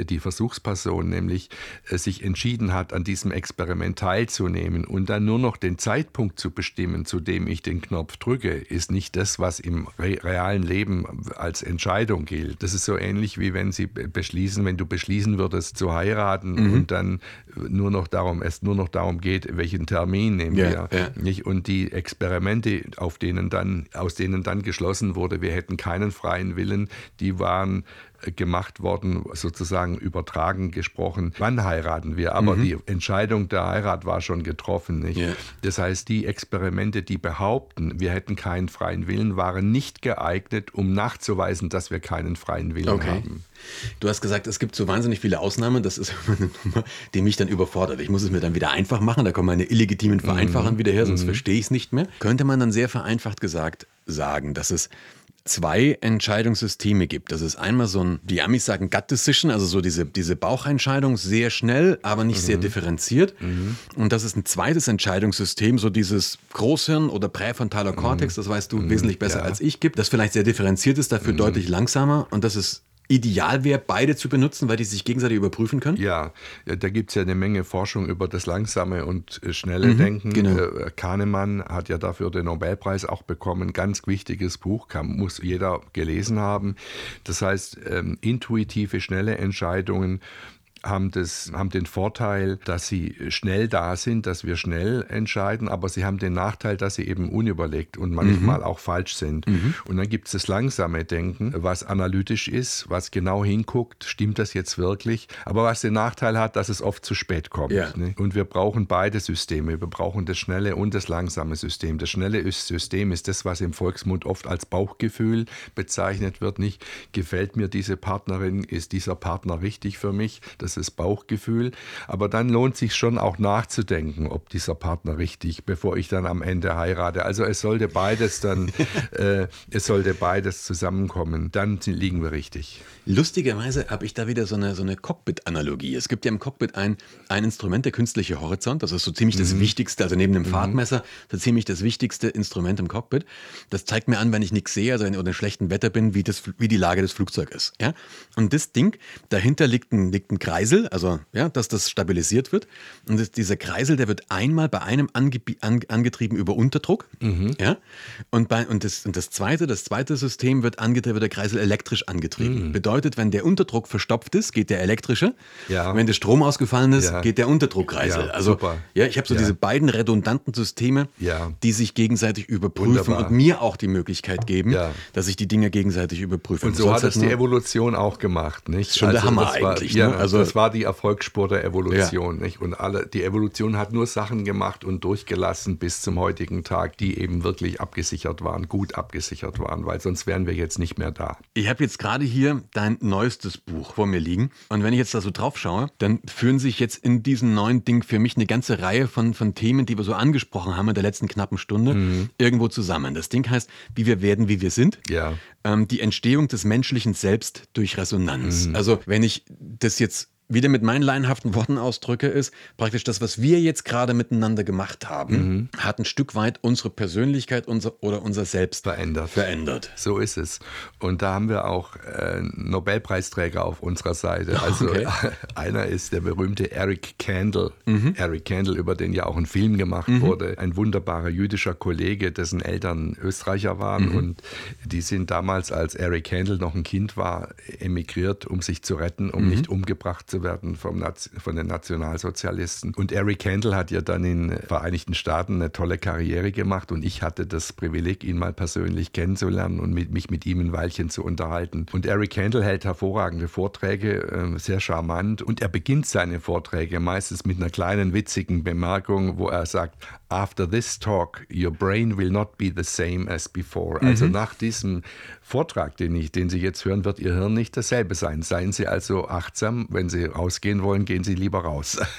die Versuchsperson nämlich, äh, sich entschieden hat, an diesem Experiment teilzunehmen und dann nur noch den Zeitpunkt zu bestimmen, zu dem ich den Knopf drücke, ist nicht das, was im realen Leben als Entscheidung gilt. Das ist so ähnlich wie wenn Sie beschließen, wenn du beschließen würdest zu heiraten mhm. und dann nur noch darum, es nur noch darum geht, welchen Termin nehmen ja, wir. Ja. Nicht? Und die Experimente, auf denen dann, aus denen dann geschlossen wurde, wir hätten keinen freien Willen, die waren gemacht worden, sozusagen übertragen gesprochen, wann heiraten wir. Aber mhm. die Entscheidung der Heirat war schon getroffen. Nicht? Yeah. Das heißt, die Experimente, die behaupten, wir hätten keinen freien Willen, waren nicht geeignet, um nachzuweisen, dass wir keinen freien Willen okay. haben. Du hast gesagt, es gibt so wahnsinnig viele Ausnahmen. Das ist eine Nummer, die mich dann überfordert. Ich muss es mir dann wieder einfach machen. Da kommen meine illegitimen Vereinfachern mhm. wieder her, sonst mhm. verstehe ich es nicht mehr. Könnte man dann sehr vereinfacht gesagt sagen, dass es zwei Entscheidungssysteme gibt. Das ist einmal so ein, die Amis sagen Gut Decision, also so diese, diese Bauchentscheidung, sehr schnell, aber nicht mhm. sehr differenziert. Mhm. Und das ist ein zweites Entscheidungssystem, so dieses Großhirn oder präfrontaler Kortex, mhm. das weißt du mhm. wesentlich besser ja. als ich, gibt, das vielleicht sehr differenziert ist, dafür mhm. deutlich langsamer. Und das ist ideal wäre, beide zu benutzen, weil die sich gegenseitig überprüfen können? Ja, da gibt es ja eine Menge Forschung über das langsame und äh, schnelle mhm, Denken. Genau. Äh, Kahnemann hat ja dafür den Nobelpreis auch bekommen. Ganz wichtiges Buch, kann, muss jeder gelesen haben. Das heißt, ähm, intuitive, schnelle Entscheidungen haben, das, haben den Vorteil, dass sie schnell da sind, dass wir schnell entscheiden, aber sie haben den Nachteil, dass sie eben unüberlegt und manchmal mhm. auch falsch sind. Mhm. Und dann gibt es das langsame Denken, was analytisch ist, was genau hinguckt, stimmt das jetzt wirklich, aber was den Nachteil hat, dass es oft zu spät kommt. Ja. Ne? Und wir brauchen beide Systeme. Wir brauchen das schnelle und das langsame System. Das schnelle System ist das, was im Volksmund oft als Bauchgefühl bezeichnet wird. Nicht gefällt mir diese Partnerin, ist dieser Partner richtig für mich. Das ist Bauchgefühl. Aber dann lohnt sich schon auch nachzudenken, ob dieser Partner richtig, bevor ich dann am Ende heirate. Also es sollte beides dann, äh, es sollte beides zusammenkommen. Dann liegen wir richtig. Lustigerweise habe ich da wieder so eine, so eine Cockpit-Analogie. Es gibt ja im Cockpit ein, ein Instrument, der künstliche Horizont. Das ist so ziemlich das mhm. Wichtigste, also neben dem mhm. Fahrtmesser, so ziemlich das wichtigste Instrument im Cockpit. Das zeigt mir an, wenn ich nichts sehe, also wenn ich unter schlechtem Wetter bin, wie, das, wie die Lage des Flugzeugs ist. Ja? Und das Ding, dahinter liegt ein, liegt ein Kreisel, also ja, dass das stabilisiert wird. Und das, dieser Kreisel, der wird einmal bei einem ange, an, angetrieben über Unterdruck. Mhm. Ja? Und, bei, und, das, und das zweite, das zweite System wird angetrieben, wird der Kreisel elektrisch angetrieben. Mhm. Bedeutet, wenn der Unterdruck verstopft ist, geht der elektrische. Ja. Wenn der Strom ausgefallen ist, ja. geht der Unterdruckkreisel. Ja, also super. ja, ich habe so diese beiden redundanten Systeme, die sich gegenseitig überprüfen Wunderbar. und mir auch die Möglichkeit geben, dass ich die Dinge gegenseitig überprüfe. Und so hat es die Evolution auch gemacht, nicht? Schon also der Hammer war, eigentlich. Ja, ne? also das war die Erfolgsspur der Evolution, nicht? Und alle, die Evolution hat nur Sachen gemacht und durchgelassen bis zum heutigen Tag, die eben wirklich abgesichert waren, gut abgesichert waren, weil sonst wären wir jetzt nicht mehr da. Ich habe jetzt gerade hier dein neuestes Buch vor mir liegen. Und wenn ich jetzt da so drauf schaue, dann führen sich jetzt in diesem neuen Ding für mich eine ganze Reihe von, von Themen, die wir so angesprochen haben in der letzten knappen Stunde, mhm. irgendwo zusammen. Das Ding heißt, wie wir werden, wie wir sind. Ja. Ähm, die Entstehung des menschlichen Selbst durch Resonanz. Mhm. Also wenn ich das jetzt wieder mit meinen laienhaften Worten ausdrücke, ist praktisch das, was wir jetzt gerade miteinander gemacht haben, mhm. hat ein Stück weit unsere Persönlichkeit unser, oder unser Selbst verändert. verändert. So ist es. Und da haben wir auch äh, Nobelpreisträger auf unserer Seite. Also okay. einer ist der berühmte Eric Kandel. Mhm. Eric Kandel, über den ja auch ein Film gemacht mhm. wurde. Ein wunderbarer jüdischer Kollege, dessen Eltern Österreicher waren. Mhm. Und die sind damals, als Eric Kandel noch ein Kind war, emigriert, um sich zu retten, um mhm. nicht umgebracht zu werden vom von den Nationalsozialisten. Und Eric Kendall hat ja dann in den Vereinigten Staaten eine tolle Karriere gemacht und ich hatte das Privileg, ihn mal persönlich kennenzulernen und mit, mich mit ihm ein Weilchen zu unterhalten. Und Eric Kendall hält hervorragende Vorträge, äh, sehr charmant und er beginnt seine Vorträge meistens mit einer kleinen witzigen Bemerkung, wo er sagt, After this talk, your brain will not be the same as before. Also mhm. nach diesem Vortrag, den, ich, den Sie jetzt hören, wird Ihr Hirn nicht dasselbe sein. Seien Sie also achtsam. Wenn Sie rausgehen wollen, gehen Sie lieber raus.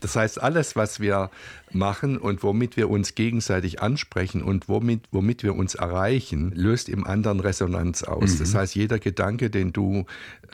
Das heißt, alles, was wir machen und womit wir uns gegenseitig ansprechen und womit, womit wir uns erreichen, löst im anderen Resonanz aus. Mhm. Das heißt, jeder Gedanke, den du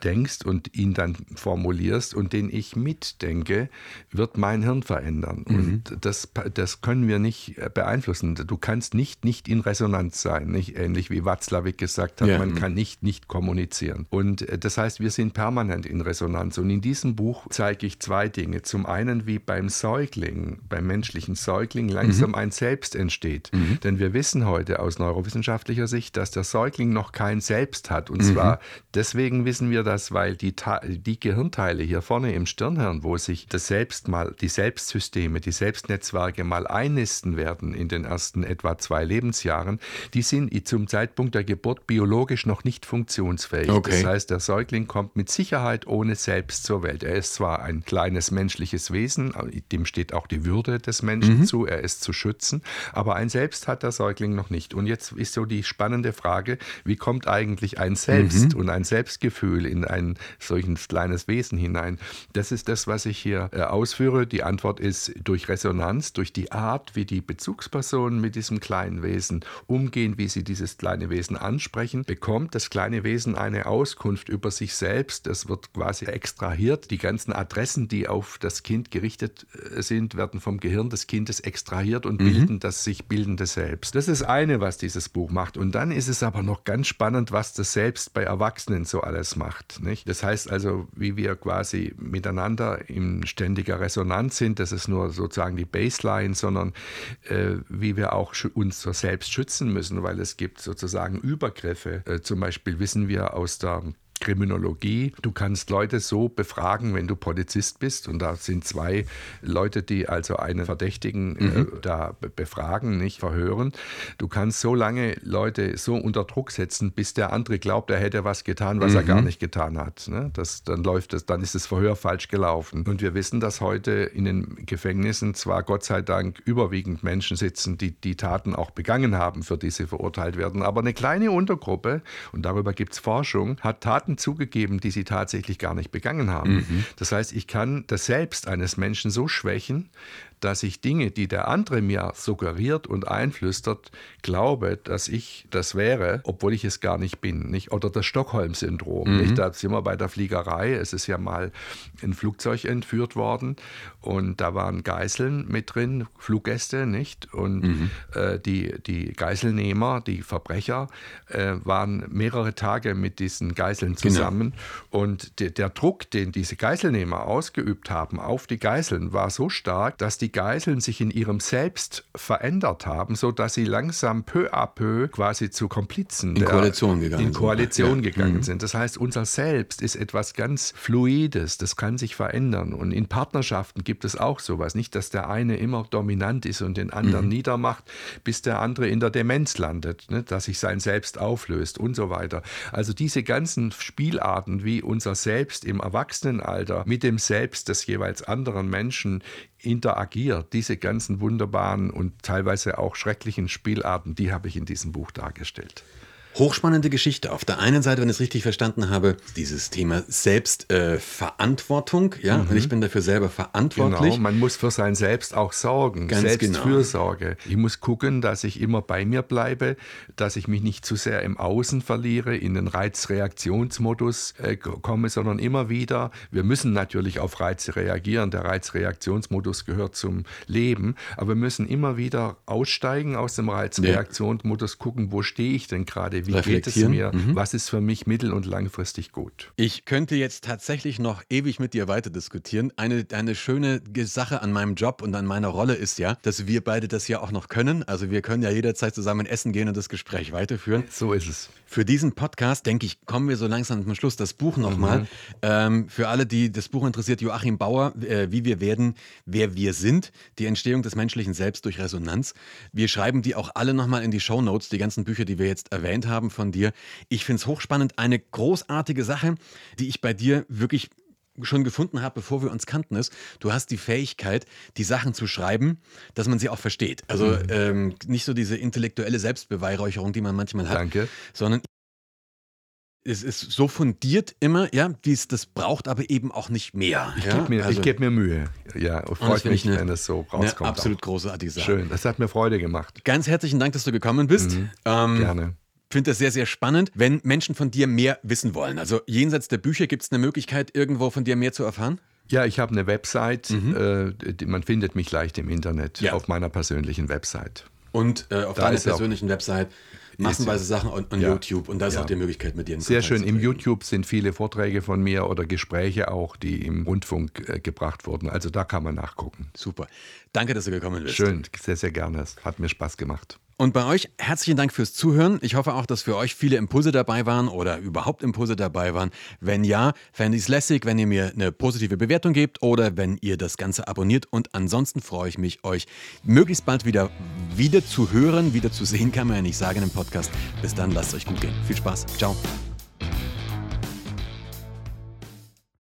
denkst und ihn dann formulierst und den ich mitdenke, wird mein Hirn verändern. Mhm. Und das, das können wir nicht beeinflussen. Du kannst nicht nicht in Resonanz sein, nicht ähnlich wie Watzlawick gesagt hat, ja. man kann nicht nicht kommunizieren. Und äh, das heißt, wir sind permanent in Resonanz. Und in diesem Buch zeige ich zwei Dinge. Zum einen, wie beim Säugling, beim menschlichen Säugling langsam mhm. ein Selbst entsteht. Mhm. Denn wir wissen heute aus neurowissenschaftlicher Sicht, dass der Säugling noch kein Selbst hat. Und mhm. zwar deswegen wissen wir das, weil die, die Gehirnteile hier vorne im Stirnhirn, wo sich das Selbst mal, die Selbstsysteme, die Selbstnetzwerke mal einnisten werden in den ersten etwa zwei Lebensjahren, die sind zum Zeitpunkt der Geburt biologisch noch nicht funktionsfähig. Okay. Das heißt, der Säugling kommt mit Sicherheit ohne Selbst zur Welt. Er ist zwar ein kleines menschliches Wesen, dem steht auch die Würde des Menschen mhm. zu, er ist zu schützen, aber ein Selbst hat der Säugling noch nicht. Und jetzt ist so die spannende Frage, wie kommt eigentlich ein Selbst mhm. und ein Selbstgefühl in ein solches kleines Wesen hinein? Das ist das, was ich hier äh, ausführe. Die Antwort ist durch Resonanz, durch die Art, wie die Bezugspersonen mit diesem kleinen Wesen umgehen, wie sie dieses kleine Wesen ansprechen, bekommt das kleine Wesen eine Auskunft über sich selbst. Das wird quasi extrahiert. Die ganzen Adressen, die auf das Kind gerichtet äh, sind, werden vom Gehirn des Kindes extrahiert und mhm. bilden das sich bildende Selbst. Das ist eine, was dieses Buch macht. Und dann ist es aber noch ganz spannend, was das Selbst bei Erwachsenen so alles macht. Nicht? Das heißt also, wie wir quasi miteinander in ständiger Resonanz sind, das ist nur sozusagen die Baseline, sondern äh, wie wir auch uns selbst schützen müssen, weil es gibt sozusagen Übergriffe. Äh, zum Beispiel wissen wir aus der Kriminologie. Du kannst Leute so befragen, wenn du Polizist bist. Und da sind zwei Leute, die also einen Verdächtigen äh, mhm. äh, da befragen, nicht verhören. Du kannst so lange Leute so unter Druck setzen, bis der andere glaubt, er hätte was getan, was mhm. er gar nicht getan hat. Ne? Das, dann läuft es, dann ist das Verhör falsch gelaufen. Und wir wissen, dass heute in den Gefängnissen zwar Gott sei Dank überwiegend Menschen sitzen, die die Taten auch begangen haben, für die sie verurteilt werden, aber eine kleine Untergruppe, und darüber gibt es Forschung, hat Taten zugegeben, die sie tatsächlich gar nicht begangen haben. Mhm. Das heißt, ich kann das Selbst eines Menschen so schwächen, dass ich Dinge, die der andere mir suggeriert und einflüstert, glaube, dass ich das wäre, obwohl ich es gar nicht bin. Nicht? Oder das Stockholm-Syndrom. Mhm. Da sind wir bei der Fliegerei. Es ist ja mal ein Flugzeug entführt worden und da waren Geiseln mit drin, Fluggäste, nicht? Und mhm. äh, die, die Geiselnehmer, die Verbrecher, äh, waren mehrere Tage mit diesen Geiseln genau. zusammen. Genau. Und de, der Druck, den diese Geiselnehmer ausgeübt haben auf die Geiseln, war so stark, dass die Geiseln sich in ihrem Selbst verändert haben, sodass sie langsam peu à peu quasi zu Komplizen in Koalition gegangen, in Koalition sind. gegangen ja. sind. Das heißt, unser Selbst ist etwas ganz Fluides, das kann sich verändern. Und in Partnerschaften gibt es auch sowas. Nicht, dass der eine immer dominant ist und den anderen mhm. niedermacht, bis der andere in der Demenz landet, ne? dass sich sein Selbst auflöst und so weiter. Also diese ganzen Spielarten, wie unser Selbst im Erwachsenenalter mit dem Selbst des jeweils anderen Menschen interagiert. Diese ganzen wunderbaren und teilweise auch schrecklichen Spielarten, die habe ich in diesem Buch dargestellt. Hochspannende Geschichte. Auf der einen Seite, wenn ich es richtig verstanden habe, dieses Thema Selbstverantwortung. Äh, ja, mhm. ich bin dafür selber verantwortlich. Genau, man muss für sein Selbst auch sorgen. Ganz Selbstfürsorge. Genau. Ich muss gucken, dass ich immer bei mir bleibe, dass ich mich nicht zu sehr im Außen verliere, in den Reizreaktionsmodus äh, komme, sondern immer wieder. Wir müssen natürlich auf Reize reagieren. Der Reizreaktionsmodus gehört zum Leben. Aber wir müssen immer wieder aussteigen aus dem Reizreaktionsmodus, gucken, wo stehe ich denn gerade wie geht es mir, mhm. was ist für mich mittel- und langfristig gut. Ich könnte jetzt tatsächlich noch ewig mit dir weiter diskutieren. Eine, eine schöne Sache an meinem Job und an meiner Rolle ist ja, dass wir beide das ja auch noch können. Also wir können ja jederzeit zusammen essen gehen und das Gespräch weiterführen. So ist es. Für diesen Podcast, denke ich, kommen wir so langsam zum Schluss. Das Buch nochmal. Mhm. Ähm, für alle, die das Buch interessiert, Joachim Bauer, äh, Wie wir werden, wer wir sind. Die Entstehung des menschlichen Selbst durch Resonanz. Wir schreiben die auch alle nochmal in die Show Notes, die ganzen Bücher, die wir jetzt erwähnt haben von dir. Ich finde es hochspannend. Eine großartige Sache, die ich bei dir wirklich schon gefunden habe, bevor wir uns kannten, ist, du hast die Fähigkeit, die Sachen zu schreiben, dass man sie auch versteht. Also mhm. ähm, nicht so diese intellektuelle Selbstbeweihräucherung, die man manchmal hat, Danke. sondern es ist so fundiert immer, ja, wie es das braucht, aber eben auch nicht mehr. Ich ja? gebe mir, also, geb mir Mühe. Ja, freut mich, eine, wenn es so rauskommt. absolut auch. großartig Sache. Schön, das hat mir Freude gemacht. Ganz herzlichen Dank, dass du gekommen bist. Mhm, ähm, gerne finde das sehr, sehr spannend, wenn Menschen von dir mehr wissen wollen. Also jenseits der Bücher gibt es eine Möglichkeit, irgendwo von dir mehr zu erfahren? Ja, ich habe eine Website. Mhm. Äh, man findet mich leicht im Internet ja. auf meiner persönlichen Website. Und äh, auf da deiner persönlichen Website massenweise Sachen on ja. YouTube und da ist ja. auch die Möglichkeit mit dir in Sehr schön. Im YouTube sind viele Vorträge von mir oder Gespräche auch, die im Rundfunk äh, gebracht wurden. Also da kann man nachgucken. Super. Danke, dass du gekommen bist. Schön, sehr, sehr gerne. Hat mir Spaß gemacht. Und bei euch herzlichen Dank fürs Zuhören. Ich hoffe auch, dass für euch viele Impulse dabei waren oder überhaupt Impulse dabei waren. Wenn ja, fände ich es lässig, wenn ihr mir eine positive Bewertung gebt oder wenn ihr das Ganze abonniert. Und ansonsten freue ich mich, euch möglichst bald wieder, wieder zu hören, wieder zu sehen, kann man ja nicht sagen im Podcast. Bis dann, lasst es euch gut gehen. Viel Spaß. Ciao.